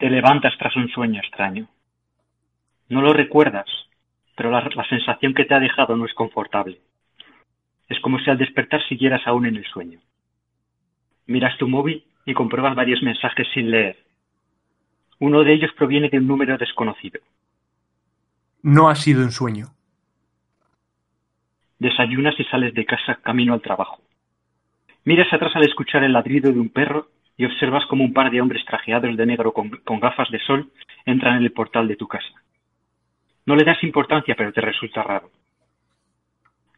Te levantas tras un sueño extraño. No lo recuerdas, pero la, la, sensación que te ha dejado no es confortable. Es como si al despertar siguieras aún en el sueño. Miras tu móvil y compruebas varios mensajes sin leer. Uno de ellos proviene de un número desconocido. No ha sido un sueño. Desayunas y sales de casa camino al trabajo. Miras atrás al escuchar el ladrido de un perro y observas como un par de hombres trajeados de negro con, gafas de sol entran en el portal de tu casa. No le das importancia, pero te resulta raro.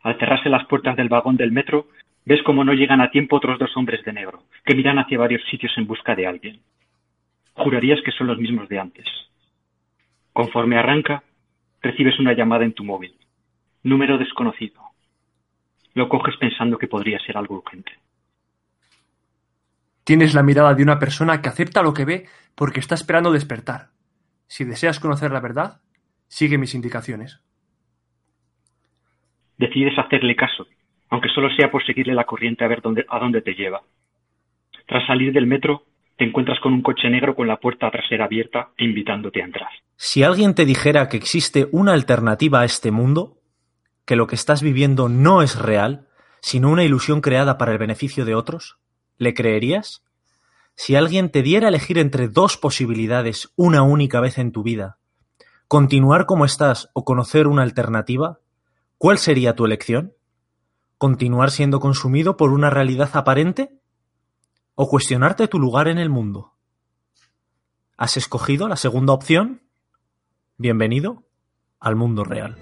Al cerrarse las puertas del vagón del metro, ves como no llegan a tiempo otros dos hombres de negro, que miran hacia varios sitios en busca de alguien. Jurarías que son los mismos de antes. Conforme arranca, recibes una llamada en tu móvil. Número desconocido. Lo coges pensando que podría ser algo urgente. Tienes la mirada de una persona que acepta lo que ve porque está esperando despertar. Si deseas conocer la verdad, sigue mis indicaciones. Decides hacerle caso, aunque solo sea por seguirle la corriente a ver dónde, a dónde te lleva. Tras salir del metro, te encuentras con un coche negro con la puerta trasera abierta e invitándote a entrar. Si alguien te dijera que existe una alternativa a este mundo, que lo que estás viviendo no es real, sino una ilusión creada para el beneficio de otros, ¿le creerías? Si alguien te diera a elegir entre dos posibilidades una única vez en tu vida, continuar como estás o conocer una alternativa, ¿cuál sería tu elección? ¿Continuar siendo consumido por una realidad aparente? ¿O cuestionarte tu lugar en el mundo? ¿Has escogido la segunda opción? Bienvenido al mundo real.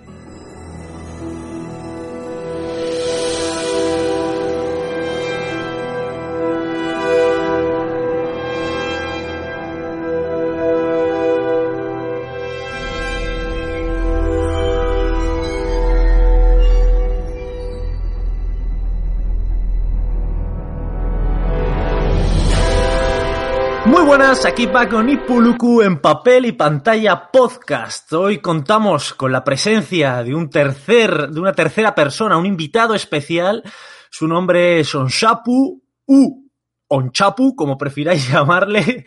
Buenas, aquí Paco Nipuluku en papel y pantalla podcast. Hoy contamos con la presencia de un tercer, de una tercera persona, un invitado especial. Su nombre es Onshapu U Onchapu, como prefiráis llamarle,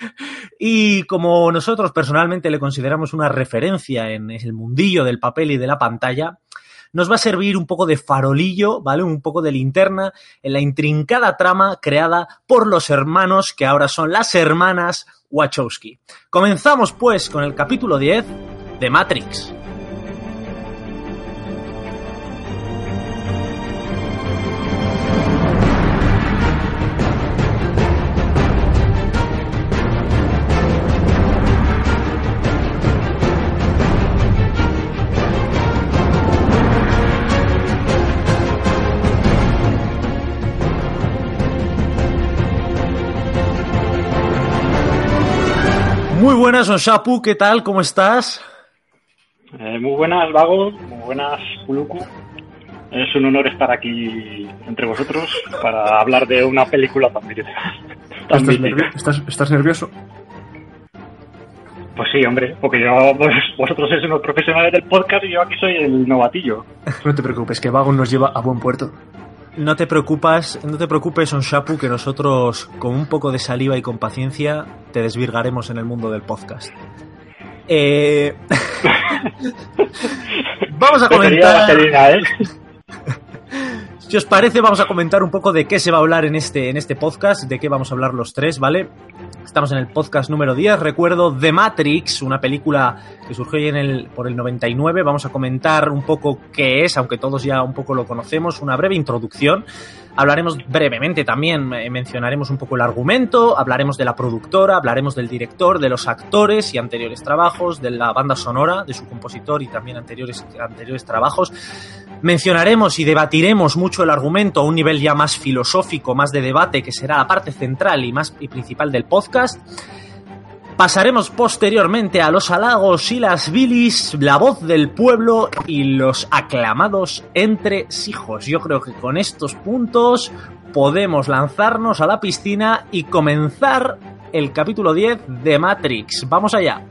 y como nosotros personalmente le consideramos una referencia en el mundillo del papel y de la pantalla, nos va a servir un poco de farolillo, ¿vale? Un poco de linterna en la intrincada trama creada por los hermanos que ahora son las hermanas Wachowski. Comenzamos pues con el capítulo 10 de Matrix. Buenas, Onshapu, ¿qué tal? ¿Cómo estás? Eh, muy buenas, Vago, muy buenas, Puluku. Es un honor estar aquí entre vosotros para hablar de una película tan, tan ¿Estás, nervio ¿Estás, ¿Estás, nervioso? Pues sí, hombre, porque yo, vos, vosotros sois unos profesionales del podcast y yo aquí soy el novatillo. No te preocupes, que Vago nos lleva a buen puerto. No te preocupas, no te preocupes, Onshapu, que nosotros, con un poco de saliva y con paciencia, te desvirgaremos en el mundo del podcast. Eh... vamos a comentar. ¿eh? Si os parece, vamos a comentar un poco de qué se va a hablar en este, en este podcast, de qué vamos a hablar los tres, ¿vale? Estamos en el podcast número 10, recuerdo The Matrix, una película que surgió en el, por el 99. Vamos a comentar un poco qué es, aunque todos ya un poco lo conocemos, una breve introducción. Hablaremos brevemente también, mencionaremos un poco el argumento, hablaremos de la productora, hablaremos del director, de los actores y anteriores trabajos, de la banda sonora, de su compositor y también anteriores, anteriores trabajos. Mencionaremos y debatiremos mucho el argumento a un nivel ya más filosófico, más de debate, que será la parte central y más y principal del podcast. Pasaremos posteriormente a los halagos y las bilis, la voz del pueblo y los aclamados entre hijos. Yo creo que con estos puntos podemos lanzarnos a la piscina y comenzar el capítulo 10 de Matrix. Vamos allá.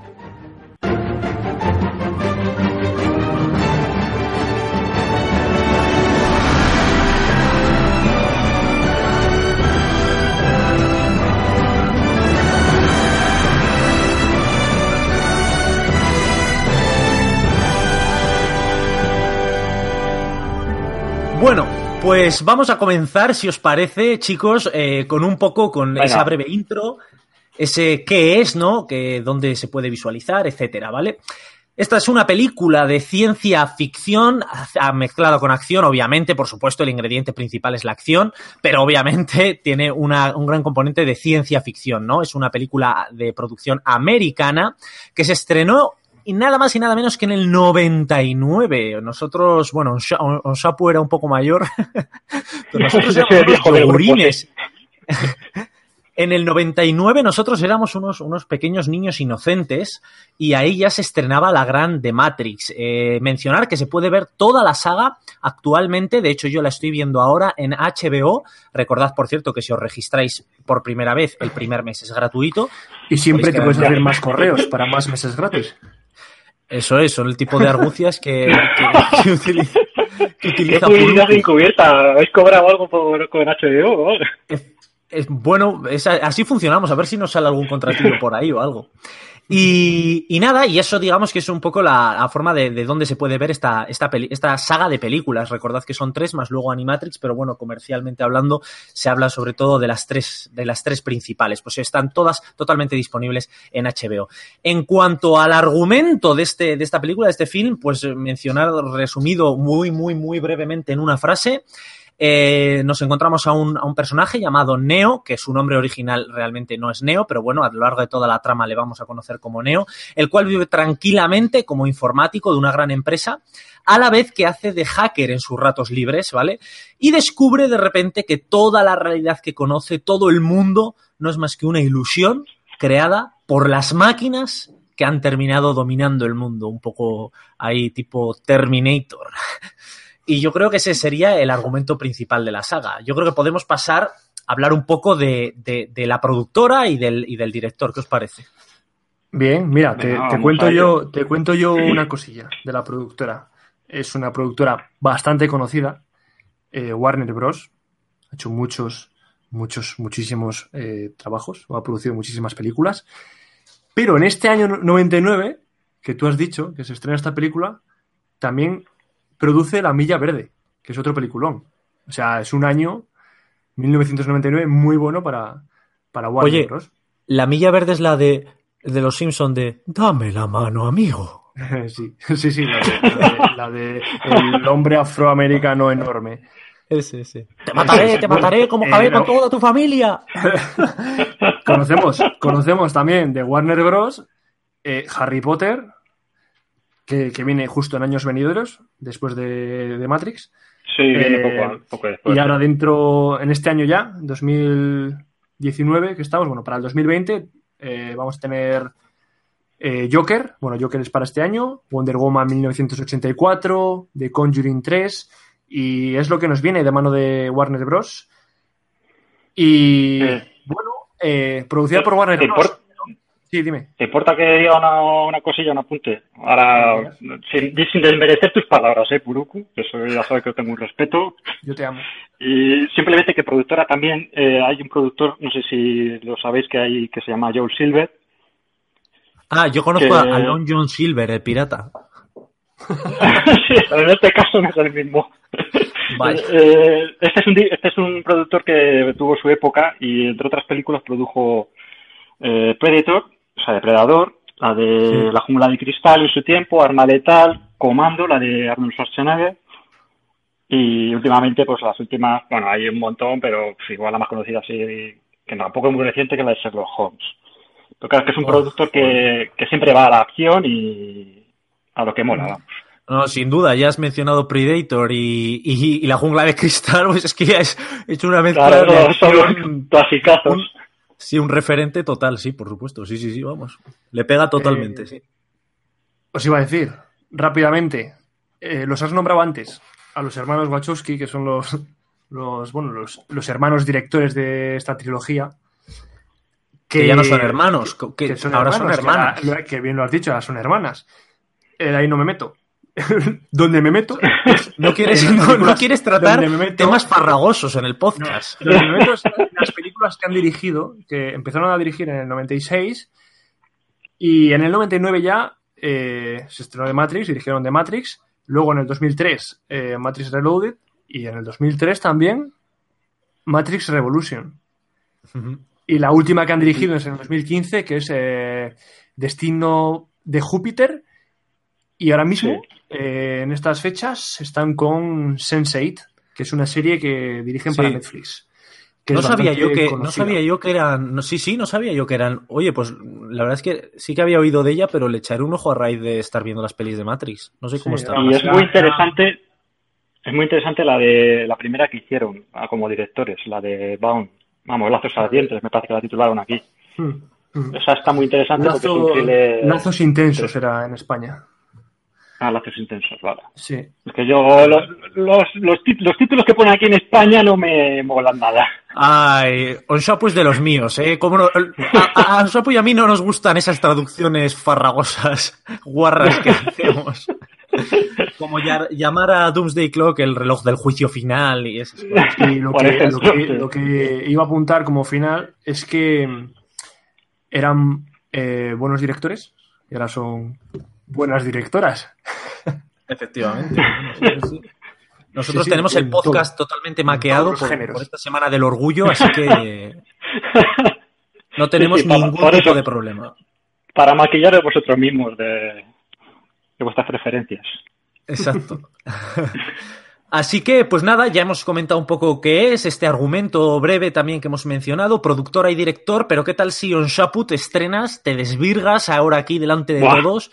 Bueno, pues vamos a comenzar, si os parece, chicos, eh, con un poco, con Venga. esa breve intro, ese qué es, ¿no? Que dónde se puede visualizar, etcétera, ¿vale? Esta es una película de ciencia ficción mezclado con acción, obviamente, por supuesto, el ingrediente principal es la acción, pero obviamente tiene una- un gran componente de ciencia ficción, ¿no? Es una película de producción americana que se estrenó y nada más y nada menos que en el 99. Nosotros, bueno, Onsapu era un poco mayor, pero nosotros éramos unos yogurines. En el 99 nosotros éramos unos, unos pequeños niños inocentes y ahí ya se estrenaba la gran de Matrix. Eh, mencionar que se puede ver toda la saga actualmente, de hecho yo la estoy viendo ahora en HBO. Recordad, por cierto, que si os registráis por primera vez, el primer mes es gratuito. Y siempre te puedes hacer más correos para más meses gratis. Eso es, son el tipo de argucias que, que, que utiliza, que ¿Qué utiliza Puruku. encubierta? ¿Habéis cobrado algo por, con HBO? Es- bueno, es- así funcionamos, a ver si nos sale algún contratillo por ahí o algo. Y, y nada, y eso digamos que es un poco la, la forma de, de dónde se puede ver esta, esta, esta saga de películas. Recordad que son tres, más luego Animatrix, pero bueno, comercialmente hablando, se habla sobre todo de las tres, de las tres principales. Pues están todas totalmente disponibles en HBO. En cuanto al argumento de, este, de esta película, de este film, pues mencionar resumido muy, muy, muy brevemente en una frase. Eh, nos encontramos a un, a un personaje llamado Neo, que su nombre original realmente no es Neo, pero bueno, a lo largo de toda la trama le vamos a conocer como Neo, el cual vive tranquilamente como informático de una gran empresa, a la vez que hace de hacker en sus ratos libres, ¿vale? Y descubre de repente que toda la realidad que conoce, todo el mundo, no es más que una ilusión creada por las máquinas que han terminado dominando el mundo, un poco ahí tipo Terminator. Y yo creo que ese sería el argumento principal de la saga. Yo creo que podemos pasar a hablar un poco de, de- de la productora y del, y del director. ¿Qué os parece? Bien, mira, te, cuento yo, te cuento yo una cosilla de la productora. Es una productora bastante conocida, eh, Warner Bros. Ha hecho muchos, muchos, muchísimos eh, trabajos, o ha producido muchísimas películas. Pero en este año 99, que tú has dicho que se estrena esta película, también produce La Milla Verde, que es otro peliculón. O sea, es un año, 1999, muy bueno para, para Warner Oye, Bros. La milla verde es la de, de los Simpson de Dame la mano, amigo. Sí, sí, sí, la de, la el hombre afroamericano enorme. Ese, ese. Te mataré, te mataré como Eh, acabé con toda tu familia. Conocemos, conocemos también de Warner Bros. eh, Harry Potter, que, que viene justo en años venideros, después de, de Matrix. Sí, viene Eh, poco, poco después. Y ahora dentro, en este año ya, 2019 que estamos, bueno, para el 2020 eh, vamos a tener eh, Joker, bueno, Joker es para este año, Wonder Woman 1984, The Conjuring 3, y es lo que nos viene de mano de Warner Bros. Y bueno, producida por Warner ¿Te Bros. Importa, Sí, dime. ¿Te importa que diga una, una cosilla, un apunte? Ahora, sin, sin desmerecer tus palabras, ¿eh, Puruku? Que Eso ya sabes que tengo un respeto. Yo te amo. Y simplemente que productora también, eh, hay un productor, no sé si lo sabéis que hay, que se llama Joel Silver. Ah, yo conozco Que- a Lon John Silver, el pirata. sí, en este caso no es el mismo. Eh, este, es un, este es un productor que tuvo su época y entre otras películas produjo eh, Predator, o sea, Depredador, la de Sí. La jungla de cristal en su tiempo, Arma letal, Comando, la de Arnold Schwarzenegger y últimamente pues las últimas, bueno, hay un montón, pero pues, igual la más conocida así, que tampoco es muy reciente, que es la de Sherlock Holmes. Pero claro, es que es un Oh, productor que, que siempre va a la acción y a lo que mola, vamos. No, sin duda, ya has mencionado Predator y, y- y la jungla de cristal, pues es que ya es hecho una mezcla Claro, de son clasicazos. un- sí, un referente total, sí, por supuesto, sí, sí, sí, vamos. Le pega totalmente, Eh, sí. Os iba a decir, rápidamente, eh, los has nombrado antes, a los hermanos Wachowski, que son los, los, bueno, los, los hermanos directores de esta trilogía. Que ya no son hermanos, que, que son ahora hermanos, son que hermanas. ahora- Que, bien lo has dicho, ahora son hermanas. Eh, ahí no me meto. ¿Dónde me meto? No quieres, no, quieres tratar donde me meto- temas farragosos en el podcast. Los elementos, las películas que han dirigido, que empezaron a dirigir en el 96 y en el 99 ya eh, se estrenó de Matrix, dirigieron de Matrix, luego en el 2003 eh, Matrix Reloaded Y en el 2003 también Matrix Revolution. Y la última que han dirigido es en el 2015, que es eh, Destino de Júpiter. Y ahora mismo, eh, en estas fechas, están con Sense8, que es una serie que dirigen para Netflix. no sabía yo que no sabía yo que eran sí sí no sabía yo que eran oye pues la verdad es que sí que había oído de ella pero le echaré un ojo a raíz de estar viendo las pelis de Matrix. No sé cómo está. Y es muy interesante es muy interesante la de la primera que hicieron ah, como directores la de Bound. Vamos lazos ardientes me parece que la titularon aquí. Hmm, hmm. esa está muy interesante porque lazos intensos era en España Ah, lazos intensos, vale. Sí. Es que yo, los, los, los, títulos que ponen aquí en España no me molan nada. Ay, Onshapu es de los míos, ¿eh? Como no, a, a y a mí no nos gustan esas traducciones farragosas, guarras que hacemos. Como llamar a Doomsday Clock el reloj del juicio final y esas cosas. Y lo que, lo, que, lo que, iba a apuntar como final es que eran eh, buenos directores y ahora son buenas directoras. Efectivamente. Nosotros tenemos el podcast totalmente maqueado por, esta semana del orgullo, así que no tenemos ningún tipo de problema. Para maquillar de vosotros mismos, de, de vuestras preferencias. Exacto. Así que, pues nada, ya hemos comentado un poco qué es este argumento breve también que hemos mencionado, productora y director, pero ¿qué tal si On Shapu te estrenas, te desvirgas ahora aquí delante de todos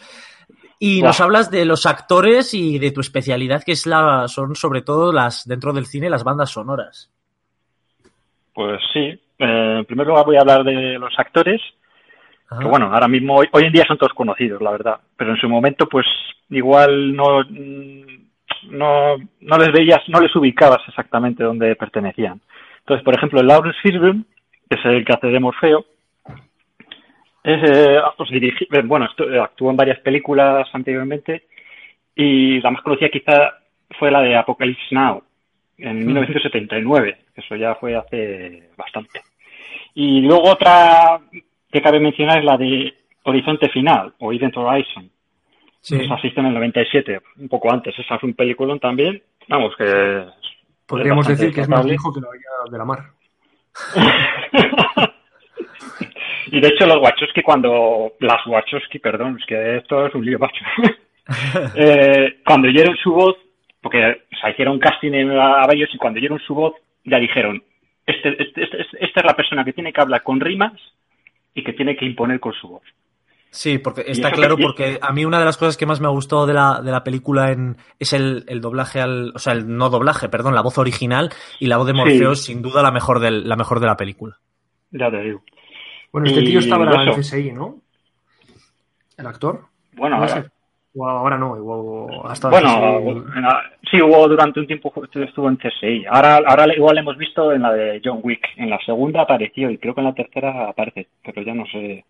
y nos hablas de los actores y de tu especialidad, que es la, son sobre todo las dentro del cine las bandas sonoras. Pues sí. Eh, en primer lugar voy a hablar de los actores. Que bueno, ahora mismo, hoy, en día son todos conocidos, la verdad. Pero en su momento, pues igual no, no, no les veías, no les ubicabas exactamente dónde pertenecían. Entonces, por ejemplo, Lawrence Fishburne, que es el que hace de Morfeo, eh, pues eh, bueno, eh, actuó en varias películas anteriormente y la más conocida quizá fue la de Apocalypse Now en 1979, mm. eso ya fue hace bastante. Y luego otra que cabe mencionar es la de Horizonte Final o Event Horizon. Sí. Esa en el 97, un poco antes. Esa fue un peliculón también. Vamos, que. Podríamos decir que es más viejo que la de la mar. Y de hecho los Wachowski cuando, las Wachowski, perdón, es que esto es un lío macho. eh, cuando oyeron su voz, porque o hicieron casting a, ellos y cuando oyeron su voz ya dijeron, este, este, este, esta es la persona que tiene que hablar con rimas y que tiene que imponer con su voz. Sí, porque está claro, porque a mí una de las cosas que más me ha gustado de la, de la película en, es el, el, doblaje al, o sea, el no doblaje, perdón, la voz original y la voz de Morfeos, sin duda la mejor, del, la mejor de la película. Ya te digo. Bueno, este tío estaba en el CSI, ¿no? ¿El actor? Bueno, ahora, ahora no, igual hasta Bueno, sí, hubo durante un tiempo estuvo en CSI. Ahora, ahora igual hemos visto en la de John Wick. En la segunda apareció y creo que en la tercera aparece, pero ya no sé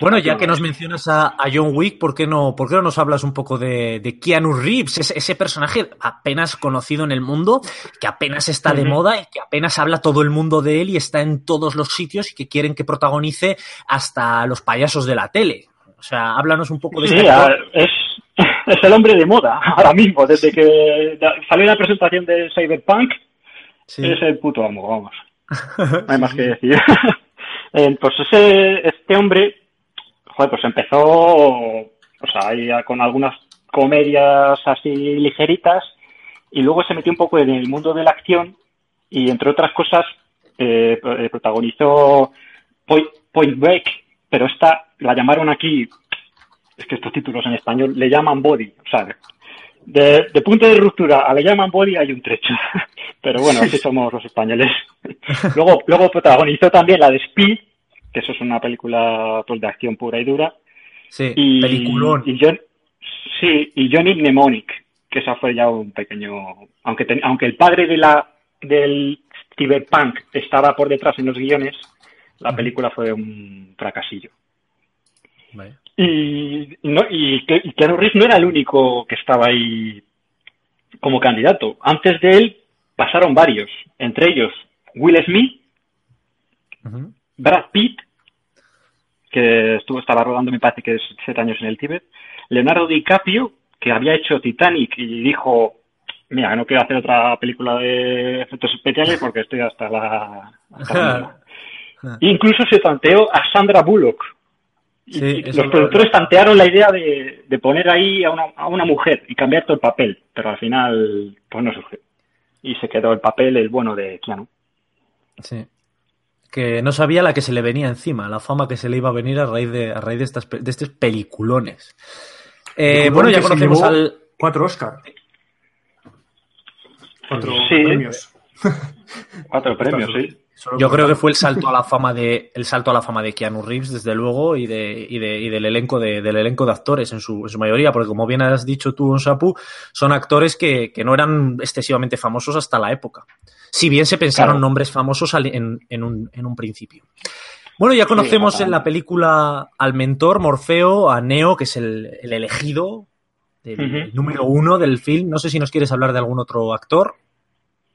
bueno, ya que nos mencionas a, John Wick, ¿por qué, no, ¿por qué no nos hablas un poco de, Keanu Reeves? Ese, personaje apenas conocido en el mundo, que apenas está de moda y que apenas habla todo el mundo de él y está en todos los sitios y que quieren que protagonice hasta los payasos de la tele. O sea, háblanos un poco de sí, este es, es el hombre de moda ahora mismo. Desde que salió la presentación de Cyberpunk, es el puto amo, vamos. No hay más que decir. Eh, pues ese, este hombre, joder, pues empezó, o sea, con algunas comedias así ligeritas y luego se metió un poco en el mundo de la acción y entre otras cosas eh, eh, protagonizó Point, Break, pero esta la llamaron aquí, es que estos títulos en español le llaman Body, o sea, de, punto de ruptura a le llaman Body hay un trecho. Pero bueno, así somos los españoles. luego, luego protagonizó también la de Speed, que eso es una película pues, de acción pura y dura. Sí, y, peliculón. Y sí, y Johnny Mnemonic, que esa fue ya un pequeño... Aunque, aunque el padre de la del cyberpunk estaba por detrás en los guiones, la película fue un fracasillo. Y, no, y, y Keanu Reeves no era el único que estaba ahí como candidato. Antes de él pasaron varios, entre ellos Will Smith, Brad Pitt, que estuvo, estaba rodando, me parece que es siete años en el Tíbet, Leonardo DiCaprio, que había hecho Titanic y dijo, mira, no quiero hacer otra película de efectos especiales porque estoy hasta la... Incluso se tanteó a Sandra Bullock. Los productores tantearon la idea de, poner ahí a una, a una, mujer y cambiar todo el papel, pero al final pues no surgió. Y se quedó el papel el bueno de Keanu. Sí. Que no sabía la que se le venía encima, la fama que se le iba a venir a raíz de, a raíz de, estas, de estos peliculones. Eh, bueno, ya conocemos al. Cuatro Oscar. Cuatro premios. Cuatro premios, sí. Yo creo que fue el salto a la fama de el salto a la fama de Keanu Reeves desde luego y de, y de y del elenco de, del elenco de actores en su, en su mayoría porque como bien has dicho tú Sapu son actores que, que, no eran excesivamente famosos hasta la época. Si bien se pensaron nombres famosos en, en, un, en un principio. Bueno ya conocemos en la película al mentor Morfeo a Neo que es el, el elegido el número uno del film. No sé si nos quieres hablar de algún otro actor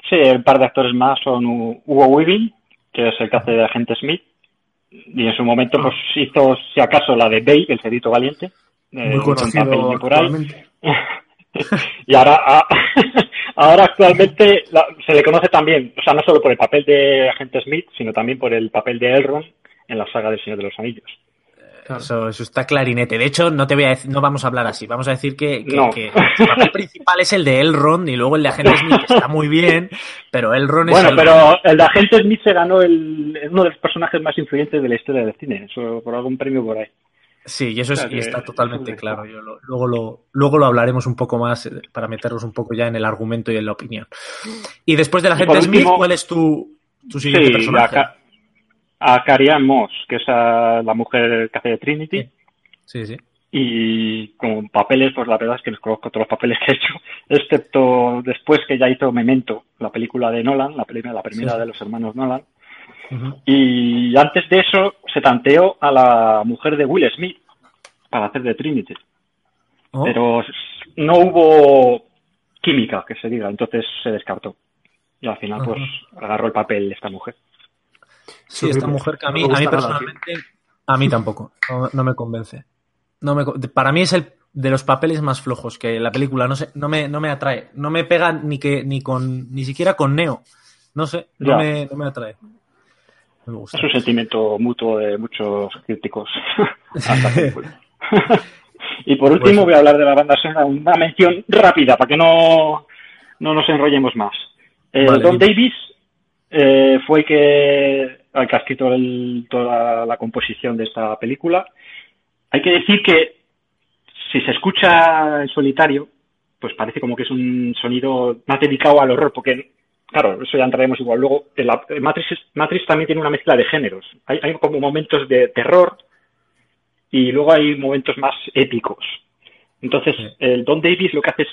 Sí, un par de actores más son Hugo Weaving, que es el que hace de agente Smith, y en su momento pues hizo, si acaso, la de Bay, el cedito valiente. Eh, Muy conocido y ahora, ahora actualmente se le conoce también, o sea, no solo por el papel de agente Smith, sino también por el papel de Elrond en la saga del Señor de los Anillos. Eso, está clarinete. De hecho, no te voy a decir, no vamos a hablar así. Vamos a decir que, el papel principal es el de Elrond y luego el de Agente Smith que está muy bien, pero Elrond es. Bueno, pero el de Agente Smith se ganó el, uno de los personajes más influyentes de la historia del cine, eso por algún premio por ahí. Sí, y eso es, y está totalmente claro. luego, lo, luego lo hablaremos un poco más eh, para meternos un poco ya en el argumento y en la opinión. Y después de la Agente Smith, ¿cuál es tu, tu siguiente personaje? A Carrie Moss, que es la mujer que hace de Trinity. Sí, sí. Y con papeles, pues la verdad es que les conozco todos los papeles que he hecho, excepto después que ya hizo Memento, la película de Nolan, la primera, la primera de los hermanos Nolan. Y antes de eso se tanteó a la mujer de Will Smith para hacer de Trinity. Oh. Pero no hubo química, que se diga, entonces se descartó. Y al final, pues, agarró el papel esta mujer. Sí, esta mujer que a mí, a mí personalmente, a mí tampoco, no, me convence. No me, para mí es el de los papeles más flojos que la película, no sé, no me, no me atrae, no me pega ni que ni con ni siquiera con Neo. No sé, no, me, no me, atrae. Es un sentimiento mutuo de muchos críticos. y por último pues voy a hablar de la banda sonora, una mención rápida para que no, no nos enrollemos más. Eh, Don Davis eh, fue que al que ha escrito toda la composición de esta película. Hay que decir que si se escucha en solitario, pues parece como que es un sonido más dedicado al horror, porque, claro, eso ya entraremos igual. Luego, Matrix, Matrix también tiene una mezcla de géneros. Hay, como momentos de terror y luego hay momentos más épicos. Entonces, el Don Davis lo que hace es,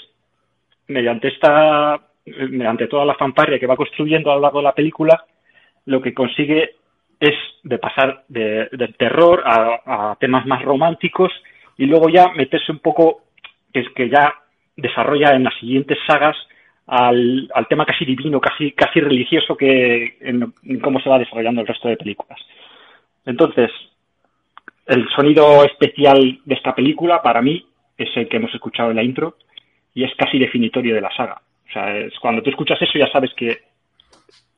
mediante esta, mediante toda la fanfarria que va construyendo a lo largo de la película, lo que consigue es de pasar de, terror a, temas más románticos y luego ya meterse un poco, que es que ya desarrolla en las siguientes sagas al, tema casi divino, casi, casi religioso que en, cómo se va desarrollando el resto de películas. Entonces, el sonido especial de esta película para mí es el que hemos escuchado en la intro y es casi definitorio de la saga. O sea, es, cuando tú escuchas eso ya sabes que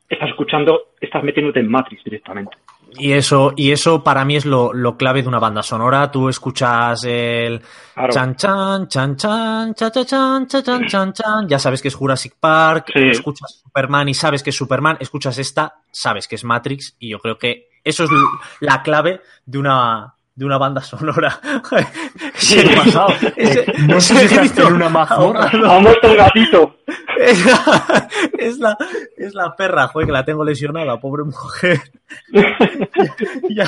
estás escuchando, estás metiéndote en Matrix directamente. Y eso, y eso para mí es lo, clave de una banda sonora. Tú escuchas el chan chan, chan chan, chan chan, chan chan, chan Ya sabes que es Jurassic Park, escuchas Superman y sabes que es Superman, escuchas esta, sabes que es Matrix, y yo creo que eso es la clave de una, de una banda sonora. ¿Qué ha pasado? no sé si visto en una mazmorra. Ha muerto el gatito. Es la, es la, perra, joder, que la tengo lesionada, pobre mujer.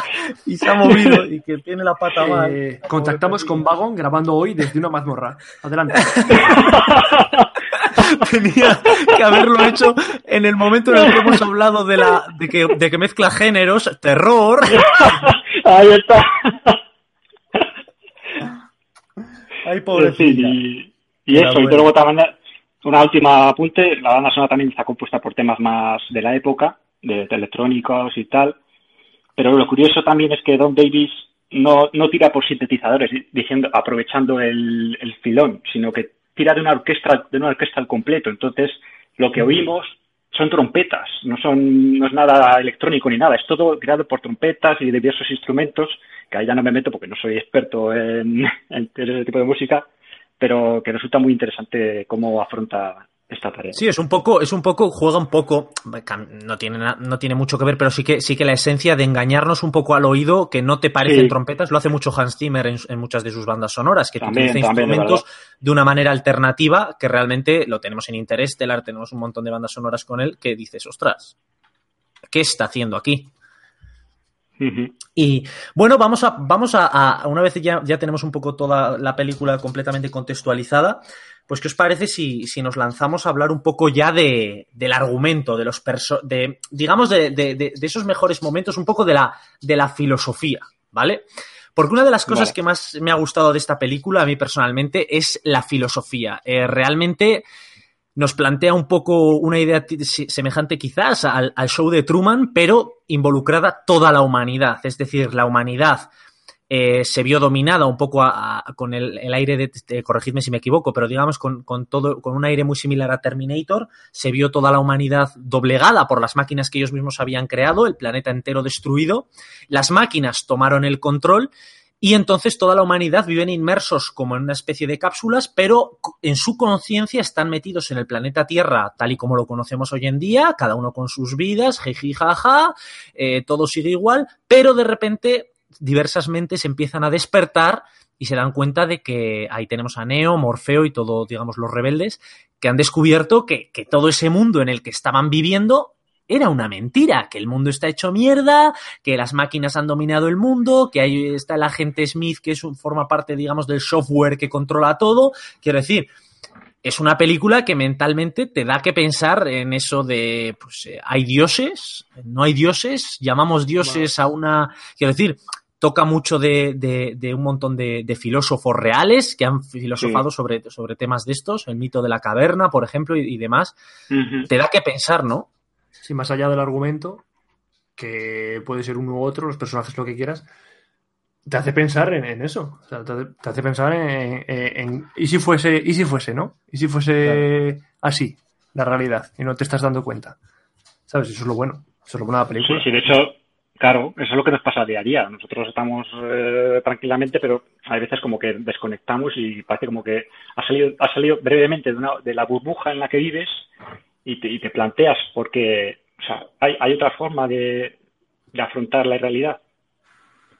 y se ha movido y que tiene la pata mal. Eh, contactamos con Vagon grabando hoy desde una mazmorra. Adelante. Tenía que haberlo hecho en el momento en el que hemos hablado de, la, de, que, de que mezcla géneros, terror. Ahí está. Ay, pobrecita. y, eso, y luego también una última apunte, la banda sonora también está compuesta por temas más de la época, de, electrónicos y tal, pero lo curioso también es que Don Davis no, no tira por sintetizadores, diciendo, aprovechando el, el filón, sino que tira de una orquesta, de una orquesta al completo. Entonces, lo que oímos son trompetas, no son, no es nada electrónico ni nada, es todo creado por trompetas y diversos instrumentos, que ahí ya no me meto porque no soy experto en, en ese tipo de música, pero que resulta muy interesante cómo afronta esta tarea. Sí, es un poco, es un poco, juega un poco, no tiene, no tiene mucho que ver, pero sí que, sí que la esencia de engañarnos un poco al oído, que no te parecen trompetas, lo hace mucho Hans Zimmer en, muchas de sus bandas sonoras, que utiliza instrumentos de, una manera alternativa, que realmente lo tenemos en Interestelar, tenemos un montón de bandas sonoras con él, que dices, ostras, ¿qué está haciendo aquí? Y bueno, vamos a, vamos a, una vez ya, ya tenemos un poco toda la película completamente contextualizada, pues, ¿qué os parece si, nos lanzamos a hablar un poco ya de, del argumento, de los de, digamos, de, esos mejores momentos, un poco de la, de la filosofía, ¿vale? Porque una de las cosas que más me ha gustado de esta película, a mí personalmente, es la filosofía. Eh, realmente nos plantea un poco una idea semejante quizás al, show de Truman, pero involucrada toda la humanidad. Es decir, la humanidad eh, se vio dominada un poco con el, aire de, corregidme si me equivoco, pero digamos con, todo, con un aire muy similar a Terminator, se vio toda la humanidad doblegada por las máquinas que ellos mismos habían creado, el planeta entero destruido, las máquinas tomaron el control y entonces toda la humanidad viven inmersos como en una especie de cápsulas, pero en su conciencia están metidos en el planeta Tierra tal y como lo conocemos hoy en día, cada uno con sus vidas, jiji, jaja, eh, todo sigue igual, pero de repente diversas mentes empiezan a despertar y se dan cuenta de que ahí tenemos a Neo, Morfeo y todos, digamos, los rebeldes, que han descubierto que, todo ese mundo en el que estaban viviendo era una mentira, que el mundo está hecho mierda, que las máquinas han dominado el mundo, que ahí está el agente Smith que es forma parte, digamos, del software que controla todo. Quiero decir, es una película que mentalmente te da que pensar en eso de, pues, eh, hay dioses, no hay dioses, llamamos dioses a una, quiero decir, toca mucho de, de, un montón de, filósofos reales que han filosofado sobre, sobre temas de estos, el mito de la caverna, por ejemplo, y, demás. Te da que pensar, ¿no? Sí, más allá del argumento, que puede ser uno u otro, los personajes, lo que quieras, te hace pensar en, eso. te, hace pensar en, ¿Y si fuese, y si fuese, no? ¿Y si fuese así, la realidad, y no te estás dando cuenta? ¿Sabes? Eso es lo bueno. Eso es lo bueno de la película. Sí, sí, de hecho, Claro, eso es lo que nos pasa día a día. Nosotros estamos eh, tranquilamente, pero hay veces como que desconectamos y parece como que ha salido, ha salido brevemente de, una, de la burbuja en la que vives y te, y te planteas porque o sea, hay, hay otra forma de, de afrontar la realidad.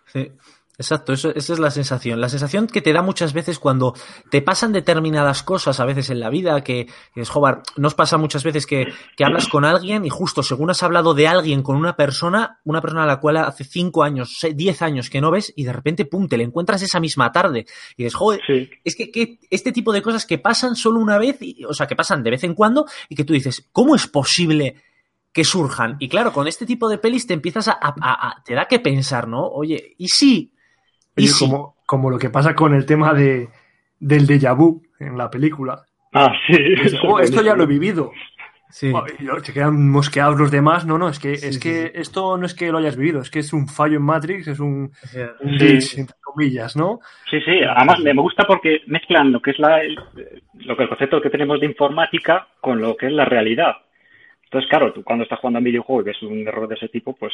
Sí. Exacto, eso, esa es la sensación. La sensación que te da muchas veces cuando te pasan determinadas cosas a veces en la vida, que, es, joder, nos pasa muchas veces que, que, hablas con alguien y justo según has hablado de alguien con una persona, una persona a la cual hace cinco años, diez años que no ves y de repente, pum, te le encuentras esa misma tarde. Y dices, joder, es que, que, este tipo de cosas que pasan solo una vez, o sea, que pasan de vez en cuando y que tú dices, ¿cómo es posible? que surjan. Y claro, con este tipo de pelis te empiezas a, a, a, te da que pensar, ¿no? Oye, ¿y si como, como lo que pasa con el tema de, del déjà vu en la película. Ah, sí. Oh, esto ya lo he vivido. Sí. Oh, se quedan mosqueados los demás. No, no, es que, es que esto no es que lo hayas vivido, es que es un fallo en Matrix, es un, glitch, entre comillas, ¿no? Sí, sí, además me gusta porque mezclan lo que es la, lo que el concepto que tenemos de informática con lo que es la realidad. Entonces, claro, tú cuando estás jugando a un videojuego y ves un error de ese tipo, pues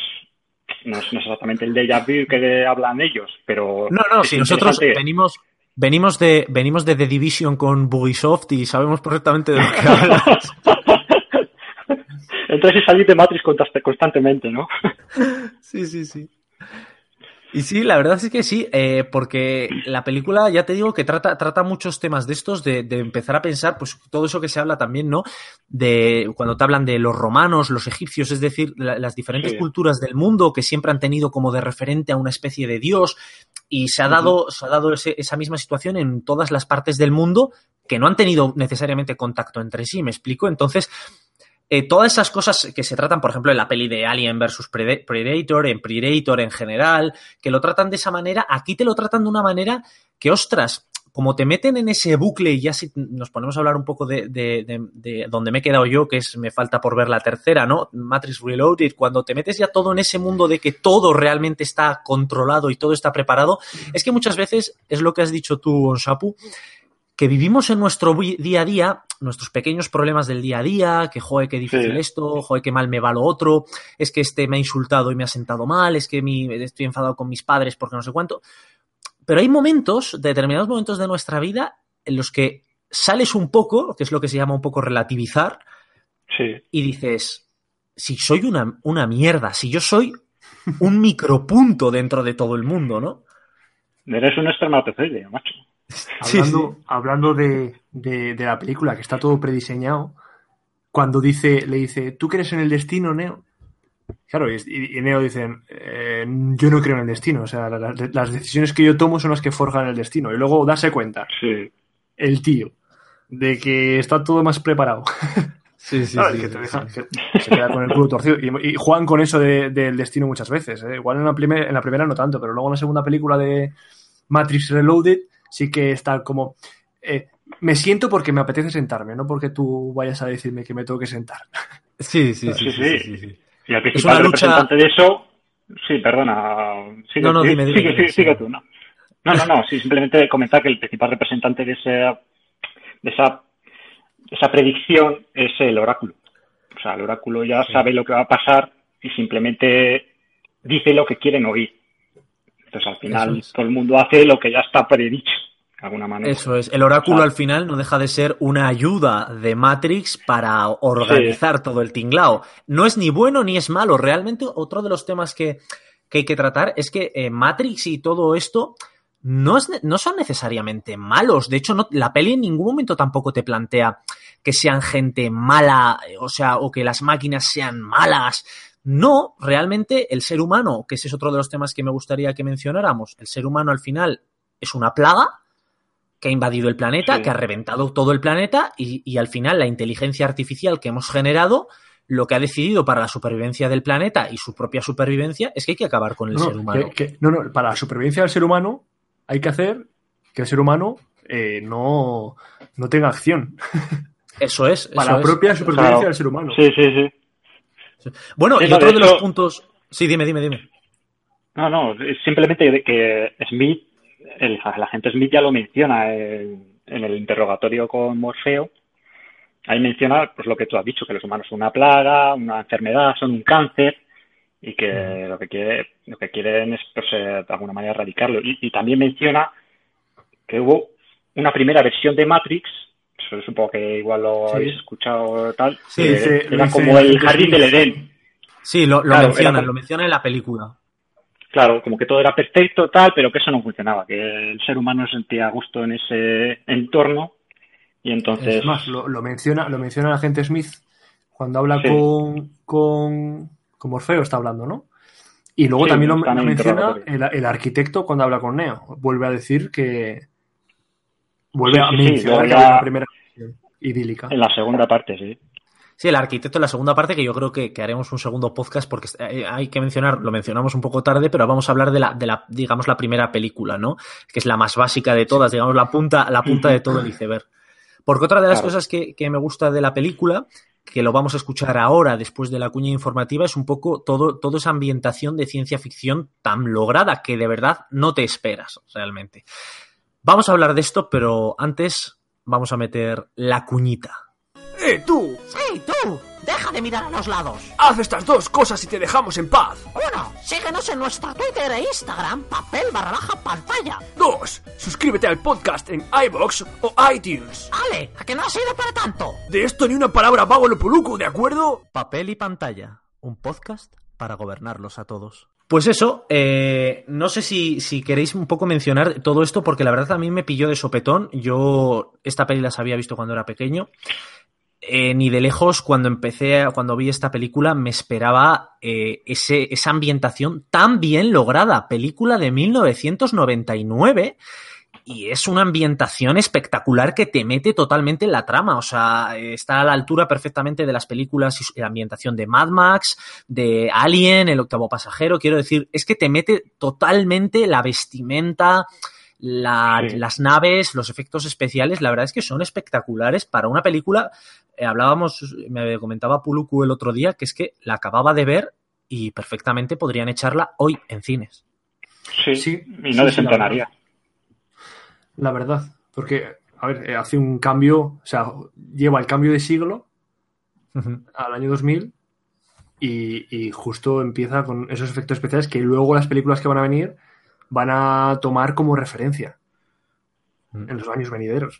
no es, exactamente el déjà vu que hablan ellos, pero... No, no, si nosotros venimos, venimos, de, venimos de The Division con Bugisoft y sabemos perfectamente de lo que hablas. Entonces salir de Matrix constantemente, ¿no? sí, sí, sí. Y sí, la verdad es que sí, eh, porque la película, ya te digo, que trata, trata muchos temas de estos, de, empezar a pensar, pues todo eso que se habla también, ¿no? De cuando te hablan de los romanos, los egipcios, es decir, las diferentes culturas del mundo que siempre han tenido como de referente a una especie de dios, y se ha dado, se ha dado esa misma situación en todas las partes del mundo que no han tenido necesariamente contacto entre sí, ¿me explico? Entonces, eh, todas esas cosas que se tratan, por ejemplo, en la peli de Alien vs Predator, en Predator en general, que lo tratan de esa manera, aquí te lo tratan de una manera que, ostras, como te meten en ese bucle y ya si nos ponemos a hablar un poco de, de, donde me he quedado yo, que es me falta por ver la tercera, ¿no? Matrix Reloaded, cuando te metes ya todo en ese mundo de que todo realmente está controlado y todo está preparado, es que muchas veces es lo que has dicho tú, Onsapu, que vivimos en nuestro día a día, nuestros pequeños problemas del día a día, que joder, qué difícil Sí. esto, joder, qué mal me va lo otro, es que este me ha insultado y me ha sentado mal, es que mi, estoy enfadado con mis padres porque no sé cuánto. Pero hay momentos, determinados momentos de nuestra vida, en los que sales un poco, que es lo que se llama un poco relativizar, Sí. y dices, si soy una, una mierda, si yo soy un micropunto dentro de todo el mundo, ¿no? Eres un espermatozoide, macho. Sí, Hablando, sí. hablando de, de- de la película, que está todo prediseñado, cuando dice, le dice, ¿tú crees en el destino, Neo? Claro, y, y Neo dice, "Eh, yo no creo en el destino, o sea, la- la- las decisiones que yo tomo son las que forjan el destino. Y luego darse cuenta, Sí. el tío, de que está todo más preparado. Sí, sí, ¿sabes? que, te deja- que se queda con el culo torcido. Y, y juegan con eso de- del destino muchas veces. ¿eh? Igual en la, primer- en la primera no tanto, pero luego en la segunda película de Matrix Reloaded sí que está como... eh, me siento porque me apetece sentarme, no porque tú vayas a decirme que me tengo que sentar. Sí, sí, sí, Sí, sí, sí. Y el una principal lucha- representante de eso. Sí, perdona. Sigue, No, no, dime, dime, sigue, dime, sigue, sí. sigue tú, ¿no? No, no, no. Sí, simplemente comentar que el principal representante de, ese, de esa, de esa predicción es el oráculo. O sea, el oráculo ya sabe lo que va a pasar y simplemente dice lo que quieren oír. Entonces, al final, es. todo el mundo hace lo que ya está predicho, de alguna manera. Eso es. El oráculo O sea, al final no deja de ser una ayuda de Matrix para organizar todo el tinglao. No es ni bueno ni es malo. Realmente, otro de los temas que, que hay que tratar es que eh, Matrix y todo esto no, es, no son necesariamente malos. De hecho, no, la peli en ningún momento tampoco te plantea que sean gente mala, eh, o sea, o que las máquinas sean malas. No, realmente el ser humano, que ese es otro de los temas que me gustaría que mencionáramos, el ser humano al final es una plaga que ha invadido el planeta, Sí. que ha reventado todo el planeta y, y al final la inteligencia artificial que hemos generado lo que ha decidido para la supervivencia del planeta y su propia supervivencia es que hay que acabar con el no, ser humano. que- que- no, no, para la supervivencia del ser humano hay que hacer que el ser humano eh, no, no tenga acción. Eso es. Para eso la es. propia supervivencia Claro. del ser humano. Sí, sí, sí. Bueno, Sí, y otro de de los hecho- puntos. Sí, dime, dime, dime. No, no, simplemente que Smith, el, el agente Smith ya lo menciona en, en el interrogatorio con Morfeo. Ahí menciona pues lo que tú has dicho, que los humanos son una plaga, una enfermedad, son un cáncer y que lo que quiere, lo que quieren es pues, eh, de alguna manera erradicarlo. Y, y también menciona que hubo una primera versión de Matrix, supongo que igual lo Sí. habéis escuchado tal, Sí, era como el jardín del Edén. Sí, lo, lo Claro, era mencionan, como- lo mencionan en la película. Claro, como que todo era perfecto, tal, pero que eso no funcionaba, que el ser humano se sentía a gusto en ese entorno y entonces... Es más, lo, lo menciona, lo menciona el agente Smith cuando habla con, con, con Morfeo, está hablando, ¿no? Y luego también lo, lo menciona el, el arquitecto cuando habla con Neo. Vuelve a decir que. Vuelve Sí, a sí, sí, mencionar una primera idílica. En la segunda parte, sí. Sí, el arquitecto en la segunda parte, que yo creo que, que haremos un segundo podcast, porque eh, hay que mencionar, lo mencionamos un poco tarde, pero vamos a hablar de la, de la, digamos, la primera película, ¿no? Que es la más básica de todas, digamos, la punta, la punta de todo el iceberg. Porque otra de las Claro. cosas que, que me gusta de la película, que lo vamos a escuchar ahora, después de la cuña informativa, es un poco todo, toda esa ambientación de ciencia ficción tan lograda que de verdad no te esperas, realmente. Vamos a hablar de esto, pero antes vamos a meter la cuñita. ¡Eh, tú! ¡Sí, tú! ¡Deja de mirar a los lados! Haz estas dos cosas y te dejamos en paz. Uno, síguenos en nuestro Twitter e Instagram, papel barra baja pantalla. Dos, suscríbete al podcast en iBox o iTunes. Ale, ¿a que no ha sido para tanto? De esto ni una palabra vago lo poluco, ¿de acuerdo? Papel y pantalla, un podcast para gobernarlos a todos. Pues eso, eh, no sé si, si queréis un poco mencionar todo esto, porque la verdad a mí me pilló de sopetón. Yo esta peli las había visto cuando era pequeño. Eh, ni de lejos, cuando empecé, cuando vi esta película, me esperaba eh, esa ambientación tan bien lograda. Película de 1999 y es una ambientación espectacular que te mete totalmente en la trama. O sea, está a la altura perfectamente de las películas y la ambientación de Mad Max, de Alien, El octavo pasajero. Quiero decir, es que te mete totalmente la vestimenta, la- Sí. las naves, los efectos especiales. La verdad es que son espectaculares para una película. eh, hablábamos, me comentaba Puluku el otro día, que es que la acababa de ver y perfectamente podrían echarla hoy en cines. Sí, Sí, y no sí, desentonaría. La verdad, porque a ver, eh, hace un cambio, o sea, lleva el cambio de siglo al año 2000 y, y justo empieza con esos efectos especiales que luego las películas que van a venir van a tomar como referencia Mm. en los años venideros.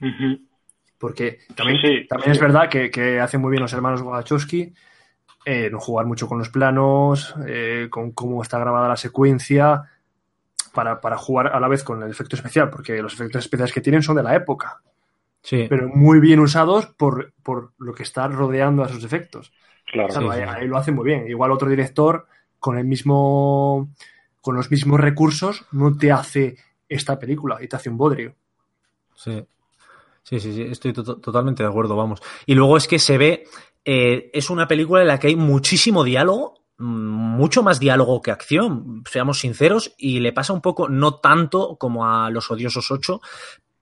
Porque también, Sí, sí, también sí. es verdad que, que hacen muy bien los hermanos Wachowski, eh, no jugar mucho con los planos, eh, con cómo está grabada la secuencia, para, para jugar a la vez con el efecto especial, porque los efectos especiales que tienen son de la época, Sí. pero muy bien usados por, por lo que está rodeando a esos efectos. Claro. Claro, Sí, ahí, sí. ahí lo hacen muy bien. Igual otro director con el mismo con los mismos recursos no te hace esta película y te hace un bodrio. Sí. Sí, sí, sí, estoy to- totalmente de acuerdo, vamos. Y luego es que se ve, eh, es una película en la que hay muchísimo diálogo, mucho más diálogo que acción, seamos sinceros, y le pasa un poco, no tanto como a Los Odiosos 8,